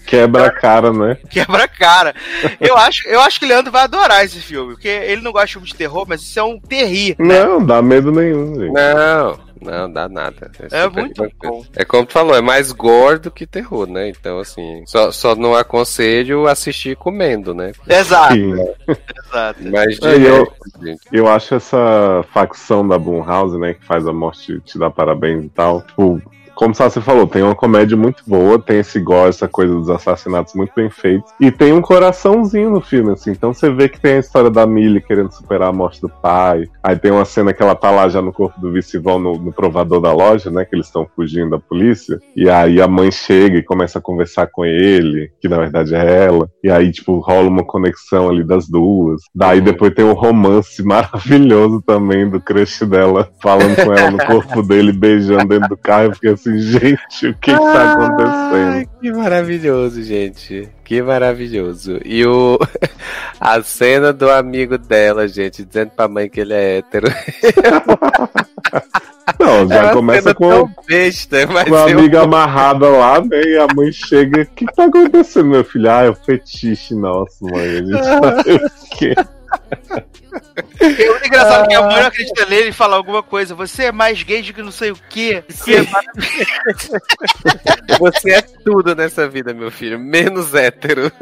Quebra a cara, né?
Quebra a cara. Eu acho, eu acho que o Leandro vai adorar esse filme, porque ele não gosta de filme de terror, mas isso é um terrível.
Né? Não, dá medo nenhum, gente.
Não. Não, dá nada.
É, é muito bom.
É como tu falou, é mais gore do que terror, né? Então, assim, só, só não aconselho assistir comendo, né?
Exato. Exato.
Mas de é, eu, eu acho essa facção da Blumhouse, né, que faz a morte te dá parabéns e tal, tipo, como você falou, tem uma comédia muito boa, tem esse gore, essa coisa dos assassinatos muito bem feitos. E tem um coraçãozinho no filme, assim. Então você vê que tem a história da Millie querendo superar a morte do pai. Aí tem uma cena que ela tá lá já no corpo do vice-vão no, no, provador da loja, né? Que eles estão fugindo da polícia. E aí a mãe chega e começa a conversar com ele, que na verdade é ela. E aí, tipo, rola uma conexão ali das duas. Daí uhum. depois tem um romance maravilhoso também do crush dela, falando com ela no corpo dele, beijando dentro do carro. Eu fiquei assim, assim, gente, o que, que tá acontecendo?
que maravilhoso, gente. Que maravilhoso. E o a cena do amigo dela, gente, dizendo pra mãe que ele é hétero.
Não, já é começa com,
besta,
com a eu... amiga amarrada lá, né? E a mãe chega. O que tá acontecendo, meu filho? Ah, é o fetiche nosso, mãe. A gente sabe o quê?
É muito engraçado ah, que a mãe não acredita nele e fala alguma coisa. Você é mais gay do que não sei o quê. Você é,
Você é tudo nessa vida, meu filho. Menos hétero.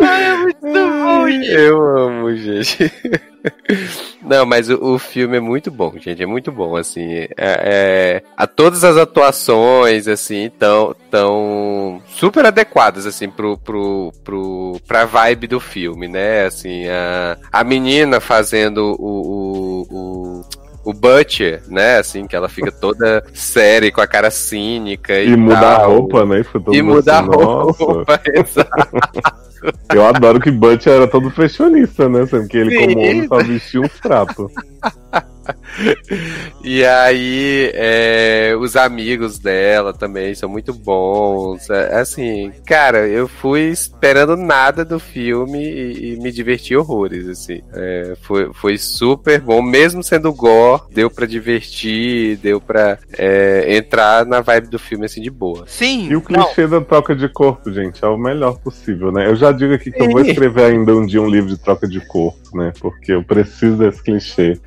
Ai, é muito bom, gente.
Eu amo, gente. Não, mas o, o, filme é muito bom, gente. É muito bom, assim. É, é, a todas as atuações, assim, tão, tão super adequadas, assim, pro, pro, pro, pra vibe do filme, né? Assim, a, a menina fazendo o, o, o o Butcher, né? Assim, que ela fica toda séria, com a cara cínica e,
e muda a roupa, né?
E muda assim, a roupa, exato.
Eu adoro que Butch era todo fashionista, né? Porque ele, Sim. como homem, só vestia um trapo.
e aí, é, os amigos dela também são muito bons. É, assim, cara, eu fui esperando nada do filme e, e me diverti horrores, assim. É, foi, foi super bom, mesmo sendo gore, deu para divertir, deu pra é, entrar na vibe do filme, assim, de boa.
Sim.
E o clichê não. da troca de corpo, gente, é o melhor possível, né? Eu já digo aqui que eu vou escrever ainda um dia um livro de troca de corpo, né? Porque eu preciso desse clichê.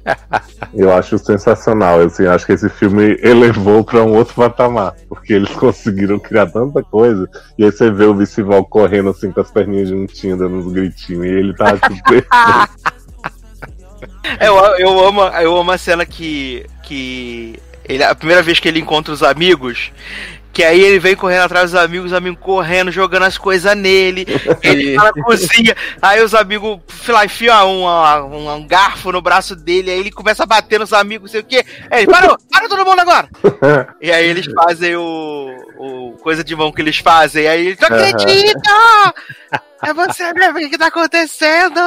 Eu acho sensacional. Assim, acho que esse filme elevou para um outro patamar. Porque eles conseguiram criar tanta coisa. E aí você vê o Vice-Val correndo assim com as perninhas juntinhas, dando uns gritinhos. E ele tá super.
eu, eu, amo, eu amo a cena que. que ele, a primeira vez que ele encontra os amigos, que aí ele vem correndo atrás dos amigos, os amigos correndo, jogando as coisas nele. ele tá na cozinha. Aí os amigos, lá, enfiam um, um, um, garfo no braço dele. Aí ele começa a bater nos amigos, sei o quê. Aí ele, parou, para todo mundo agora. e aí eles fazem o, o coisa de mão que eles fazem. Aí ele, não acredito! É você mesmo, o que tá acontecendo?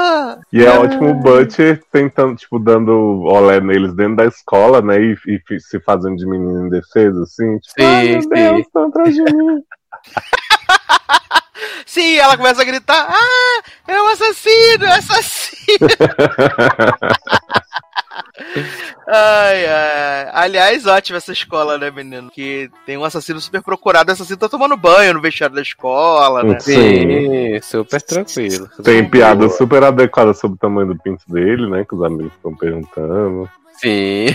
E é ótimo o Butcher tentando, tipo, dando olé neles dentro da escola, né? E, e se fazendo de menino indefeso, assim. Tipo, sim, meu sim. Deus, estão atrás de mim.
Sim, ela começa a gritar: Ah, é um assassino, é um assassino! Ai, ai. Aliás, ótima essa escola, né, menino? Que tem um assassino super procurado. O assassino tá tomando banho no vestiário da escola, né?
Sim, super tranquilo.
Tem piada super adequada sobre o tamanho do pinto dele, né? Que os amigos estão perguntando.
Sim.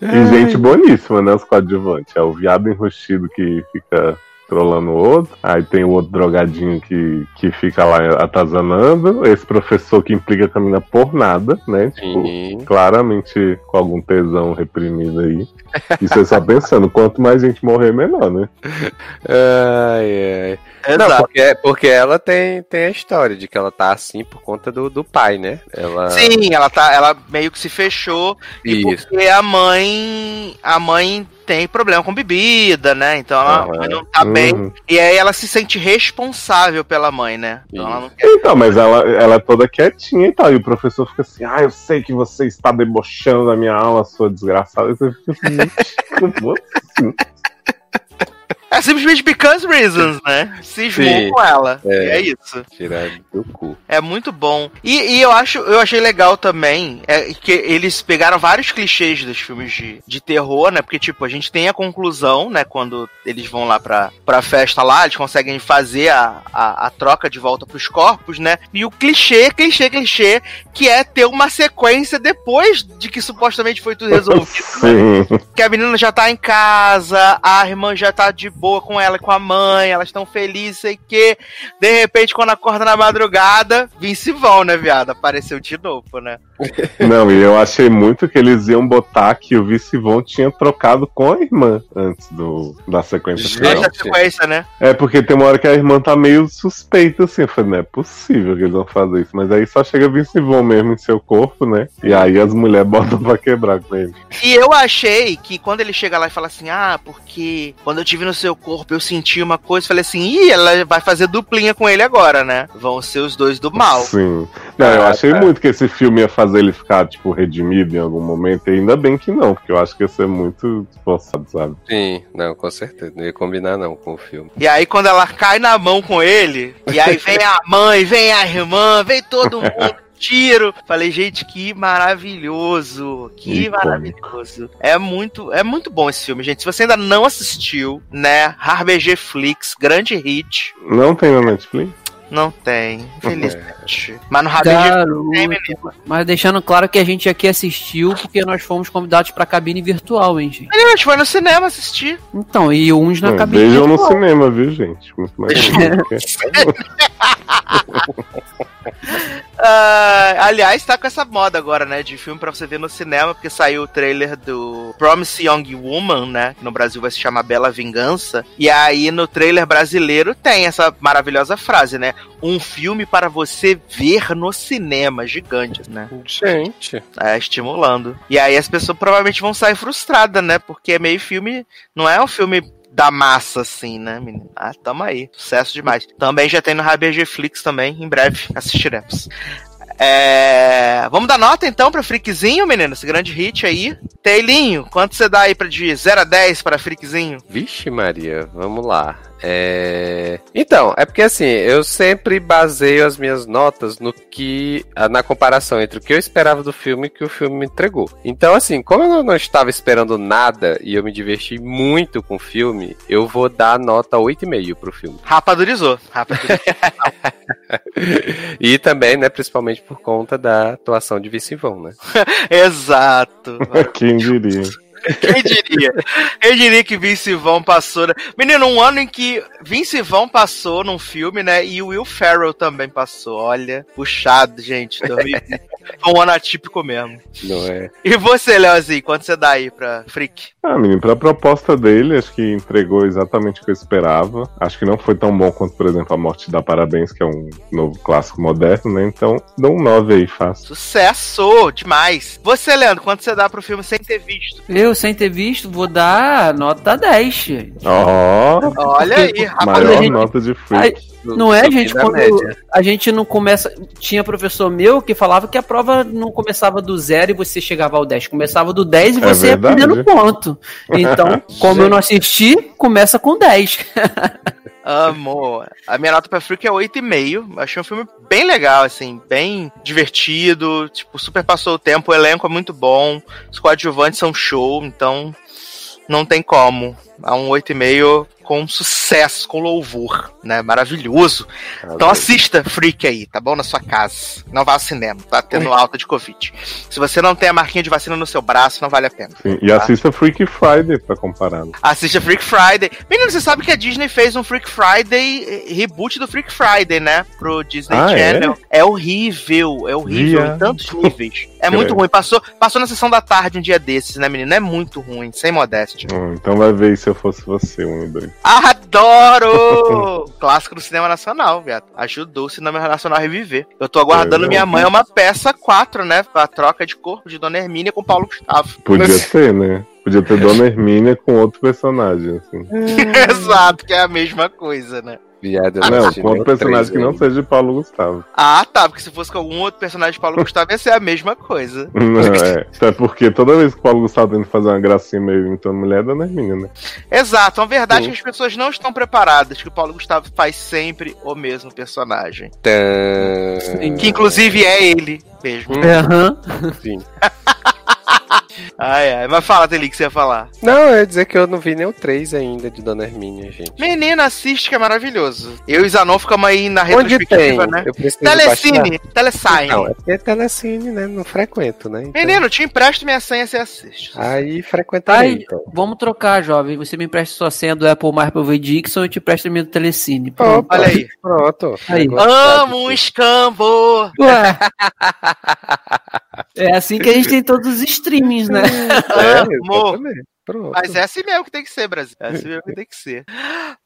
E gente boníssima, né? Os coadjuvantes. É o viado enrustido que fica trolando o outro. Aí tem o outro drogadinho que, que fica lá atazanando. Esse professor que implica com a mina por nada, né? Tipo,
Sim.
claramente com algum tesão reprimido aí. E você só pensando, quanto mais gente morrer, melhor, né?
Ai, ai. Não,
Exato.
porque, porque ela tem, tem a história de que ela tá assim por conta do, do pai, né? Ela...
Sim, ela tá, ela meio que se fechou e
Isso.
porque a mãe, a mãe tem problema com bebida, né? Então ela
Aham.
não tá bem
Uhum.
e aí ela se sente responsável pela mãe, né? Então ela não quer.
Então, mas ela, ela é toda quietinha e tal. E o professor fica assim: Ah, eu sei que você está debochando da minha aula, sua desgraçada. E você fica assim: "Gente, como assim?"
É simplesmente because reasons, né? Cismou
Sim.
com ela.
É.
É isso.
Tirar do cu.
É muito bom. E, e eu acho, eu achei legal também é, que eles pegaram vários clichês dos filmes de, de terror, né? Porque, tipo, a gente tem a conclusão, né? Quando eles vão lá pra, pra festa lá, eles conseguem fazer a, a, a troca de volta pros corpos, né? E o clichê, clichê, clichê, que é ter uma sequência depois de que supostamente foi tudo resolvido. né?
Sim.
que a menina já tá em casa, a irmã já tá de boa com ela com a mãe, elas estão felizes, sei que. De repente, quando acorda na madrugada, Vince Vaughn, né, viado? Apareceu de novo, né?
Não, e eu achei muito que eles iam botar que o Vice Von tinha trocado com a irmã antes do, da sequência final.
Essa sequência, né?
É porque tem uma hora que a irmã tá meio suspeita, assim. Eu falei, não é possível que eles vão fazer isso. Mas aí só chega Vince Von mesmo em seu corpo, né? E aí as mulheres botam pra quebrar com ele.
E eu achei que quando ele chega lá e fala assim, ah, porque quando eu tive no seu corpo eu senti uma coisa, falei assim, ih, ela vai fazer duplinha com ele agora, né? Vão ser os dois do mal.
Sim. Não, eu
Ah,
achei
tá.
muito que esse filme ia fazer ele ficar, tipo, redimido em algum momento. E ainda bem que não, porque eu acho que ia ser muito esforçado, sabe?
Sim, não, com certeza. Não ia combinar não com o filme.
E aí, quando ela cai na mão com ele, e aí vem a mãe, vem a irmã, vem todo mundo. Tiro. Falei, gente, que maravilhoso. Que
Icônico.
maravilhoso. É muito, é muito bom esse filme, gente. Se você ainda não assistiu, né? RBG Flix, grande hit.
Não tem na Netflix?
Não tem, infelizmente. Mas no tem, menino.
Mas deixando claro que a gente aqui assistiu porque nós fomos convidados pra cabine virtual, hein, gente.
A gente foi no cinema assistir.
Então, e uns na
Não,
cabine
vejam no
virtual.
cinema, viu, gente? Muito mais
Ah, aliás, tá com essa moda agora, né? De filme pra você ver no cinema, porque saiu o trailer do Promise Young Woman, né? Que no Brasil vai se chamar Bela Vingança. E aí no trailer brasileiro tem essa maravilhosa frase, né? Um filme para você ver no cinema, gigante, né?
Gente.
É, estimulando. E aí as pessoas provavelmente vão sair frustradas, né? Porque é meio filme. Não é um filme da massa, assim, né, menino? Ah, tamo aí. Sucesso demais. Também já tem no RBG Flix também. Em breve assistiremos. É... Vamos dar nota então pra Freakzinho, menino? Esse grande hit aí. Teilinho, quanto você dá aí pra de 0 a 10 para Freakzinho?
Vixe Maria, vamos lá. É... Então, é porque assim, eu sempre baseio as minhas notas no que. na comparação entre o que eu esperava do filme e o que o filme me entregou. Então, assim, como eu não estava esperando nada e eu me diverti muito com o filme, eu vou dar nota 8,5 pro filme.
Rapadurizou. Rapadurizou.
e também, né, principalmente por conta da atuação de Vince Vaughn, né?
Exato.
Quem diria?
Quem diria? Quem diria que Vince Vaughn passou, né? Menino, um ano em que Vince Vaughn passou num filme, né? E o Will Ferrell também passou. Olha, puxado, gente. 2020. Foi um ano atípico mesmo.
Não é?
E você, Leozinho, quanto você dá aí pra Freak?
Ah, menino, pra proposta dele, acho que entregou exatamente o que eu esperava. Acho que não foi tão bom quanto, por exemplo, A Morte dá Parabéns, que é um novo clássico moderno, né? Então, dou um 9 aí, fácil.
Sucesso! Demais! Você, Leandro, quanto você dá pro filme sem ter visto?
Eu, sem ter visto, vou dar nota 10. gente.
Ó,
Olha aí, rapaz.
maior
gente-
nota de
Aí, não é, gente? Quando
média.
a gente não começa. Tinha professor meu que falava que a prova não começava do zero e você chegava ao 10. Começava do 10 e
É
você ia
verdade.
perdendo ponto. Então, como eu não assisti, começa com 10.
Amor. A minha nota pra Freak é 8,5. Achei um filme bem legal, assim, bem divertido. Tipo, super passou o tempo. O elenco é muito bom. Os coadjuvantes são show, então não tem como. A um 8,5 com sucesso, com louvor, né? Maravilhoso. Então assista Freak aí, tá bom? Na sua casa. Não vá ao cinema, tá tendo alta de Covid. Se você não tem a marquinha de vacina no seu braço, não vale a pena.
Sim, e assista Freak Friday pra comparar. né?
Assista Freak Friday. Menino, você sabe que a Disney fez um Freak Friday, eh, reboot do Freak Friday, né? Pro Disney
Ah, é?
Channel. É? horrível, é horrível
Via.
em tantos níveis. É muito ruim. Passou, passou na sessão da tarde um dia desses, né, menino? É muito ruim, sem modéstia.
Hum, então vai ver se eu fosse você, um e dois.
Adoro! Clássico do cinema nacional, viado. Ajudou o cinema nacional a reviver. Eu tô aguardando
É,
Minha
não.
Mãe é uma peça 4, né? A troca de corpo de Dona Hermínia com Paulo Gustavo.
Podia ter, né? Podia ter Dona Hermínia com outro personagem, assim.
Exato, que é a mesma coisa, né?
Viado, eu
Não, com outro personagem que não seja de Paulo Gustavo.
Ah, tá. Porque se fosse com algum outro personagem de Paulo Gustavo, ia ser a mesma coisa.
Não, é. Até porque toda vez que o Paulo Gustavo tenta fazer uma gracinha meio imitando mulher, Dona Hermínia, né?
Exato, é uma verdade
Sim.
que as pessoas não estão preparadas, que o Paulo Gustavo faz sempre o mesmo personagem.
Tã...
Que inclusive é ele mesmo.
Hum.
É, aham.
Sim.
Ai, ai. Mas fala, Teli, que você ia falar.
Não, eu ia dizer que eu não vi nem o 3 ainda de Dona Hermínia, gente.
Menina, assiste que é maravilhoso. Eu e Zanon ficamos aí na
Onde tem?
retrospectiva, né?
Eu preciso baixar.
Telecine, Telecine.
Não, é porque é Telecine, né? Não frequento, né? Então,
Menino, te empresto minha senha, você assiste.
Aí frequentarei,
Ai,
então.
vamos trocar, jovem. Você me empresta sua senha do Apple Mais pra eu ver Dixon e eu te empresto a minha do Telecine. Pronto.
Opa,
Olha aí.
Pronto.
Aí.
Amo um escambo.
Ué. É assim que a gente tem todos os streamings, né?
É.
Mas é assim mesmo que tem que ser, Brasil. É assim mesmo que tem que ser.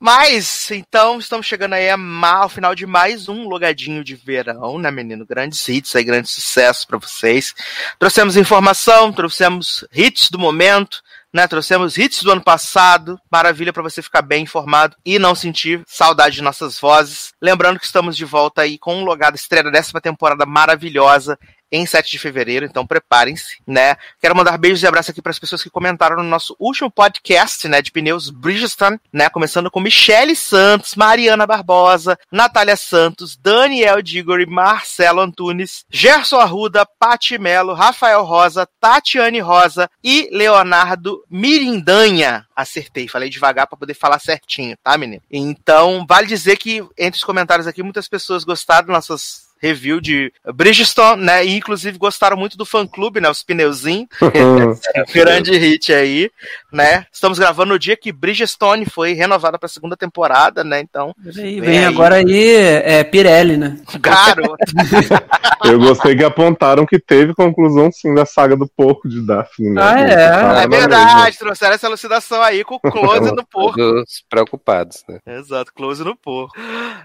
Mas, então, estamos chegando aí ao final de mais um logadinho de verão, né, menino? Grandes hits aí, grandes sucessos pra vocês. Trouxemos informação, trouxemos hits do momento, né? Trouxemos hits do ano passado. Maravilha pra você ficar bem informado e não sentir saudade de nossas vozes. Lembrando que estamos de volta aí com um logado estreia da décima temporada maravilhosa em 7 de fevereiro, então preparem-se, né? Quero mandar beijos e abraços aqui para as pessoas que comentaram no nosso último podcast, né, de pneus Bridgestone, né, começando com Michele Santos, Mariana Barbosa, Natália Santos, Daniel Digori, Marcelo Antunes, Gerson Arruda, Pati Melo, Rafael Rosa, Tatiane Rosa e Leonardo Mirindanha. Acertei, falei devagar para poder falar certinho, tá, menino? Então, vale dizer que entre os comentários aqui muitas pessoas gostaram nossas review de Bridgestone, né? E inclusive gostaram muito do fã clube, né? Os pneuzinhos. Grande hit aí, né? Estamos gravando no dia que Bridgestone foi renovada para a segunda temporada, né? Então, Vem
vem
aí.
agora aí, é Pirelli, né?
garoto.
Eu gostei que apontaram que teve conclusão sim da saga do porco de Daphne, né?
Ah, é?
É verdade, trouxeram essa elucidação aí com o close no porco.
Todos preocupados, né?
Exato, close no porco.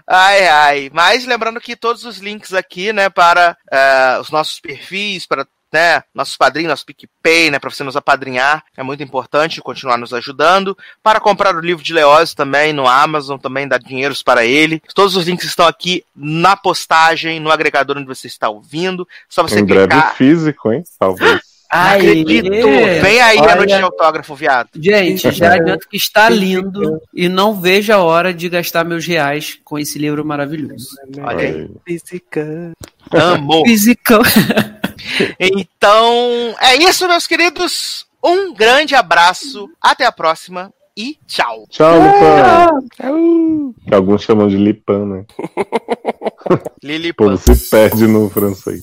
Ai, ai. Mas lembrando que todos os links aqui, né, para eh, os nossos perfis, para né, nossos padrinhos, nosso PicPay, né, para você nos apadrinhar, é muito importante continuar nos ajudando. Para comprar o livro de Leózio também no Amazon, também dar dinheiros para ele. Todos os links estão aqui na postagem, no agregador onde você está ouvindo. Só você
Em breve
clicar.
físico, hein? Talvez.
Acredito! Vem aí a
Olha-
noite de autógrafo, viado.
Gente, já adianto que está lindo e não vejo a hora de gastar meus reais com esse livro maravilhoso.
Olha aí.
Física.
Amor.
Fisicão.
Então, é isso, meus queridos. Um grande abraço, até a próxima e tchau.
Tchau, Lipan. Que alguns chamam de Lipan, né?
Lili
O povo se perde no francês.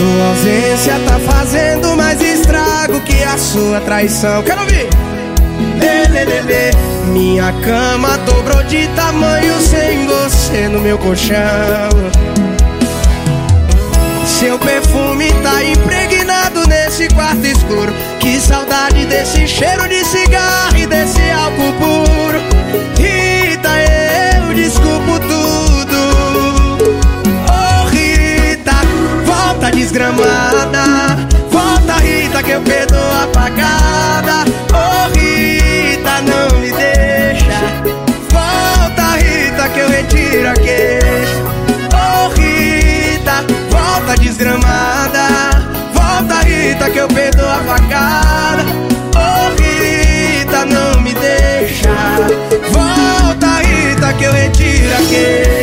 Sua ausência tá fazendo mais estrago que a sua traição. Quero ouvir! Lê, lê, lê, lê. Minha cama dobrou de tamanho sem você no meu colchão. Seu perfume tá impregnado nesse quarto escuro. Que saudade desse cheiro de cigarro e desse álcool puro. desgramada. Volta Rita que eu perdo apagada Ô oh, Rita, não me deixa. Volta Rita que eu retiro a queixa. Ô oh, Rita, volta desgramada. Volta Rita que eu perdo apagada Ô oh, Rita, não me deixa. Volta Rita que eu retiro a queixa.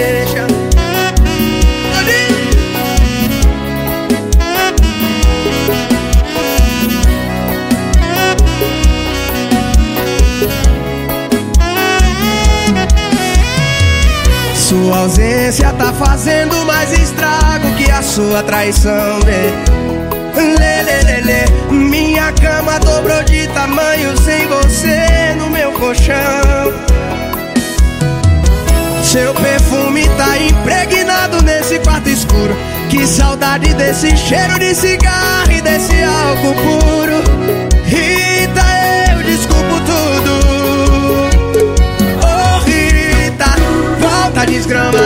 Sua ausência tá fazendo mais estrago que a sua traição, né? Lê, lê, lê, lê. Minha cama dobrou de tamanho sem você no meu colchão. Seu perfume tá impregnado nesse quarto escuro. Que saudade desse cheiro de cigarro e desse álcool puro. Desgramada.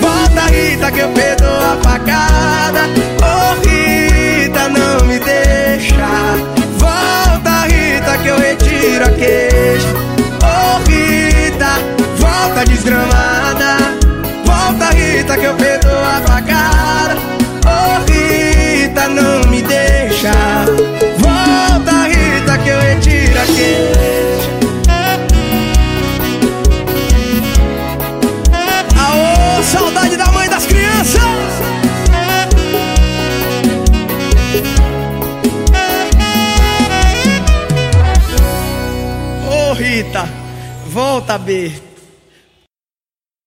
Volta, Rita, que eu perdoo a facada. Oh, Rita, não me deixa. Volta, Rita, que eu retiro a queixa. Oh, Rita, volta desgramada. Volta, Rita, que eu perdoo a facada. Oh, Rita, não me deixa. Volta, Rita, que eu retiro a queixa. Volta, B.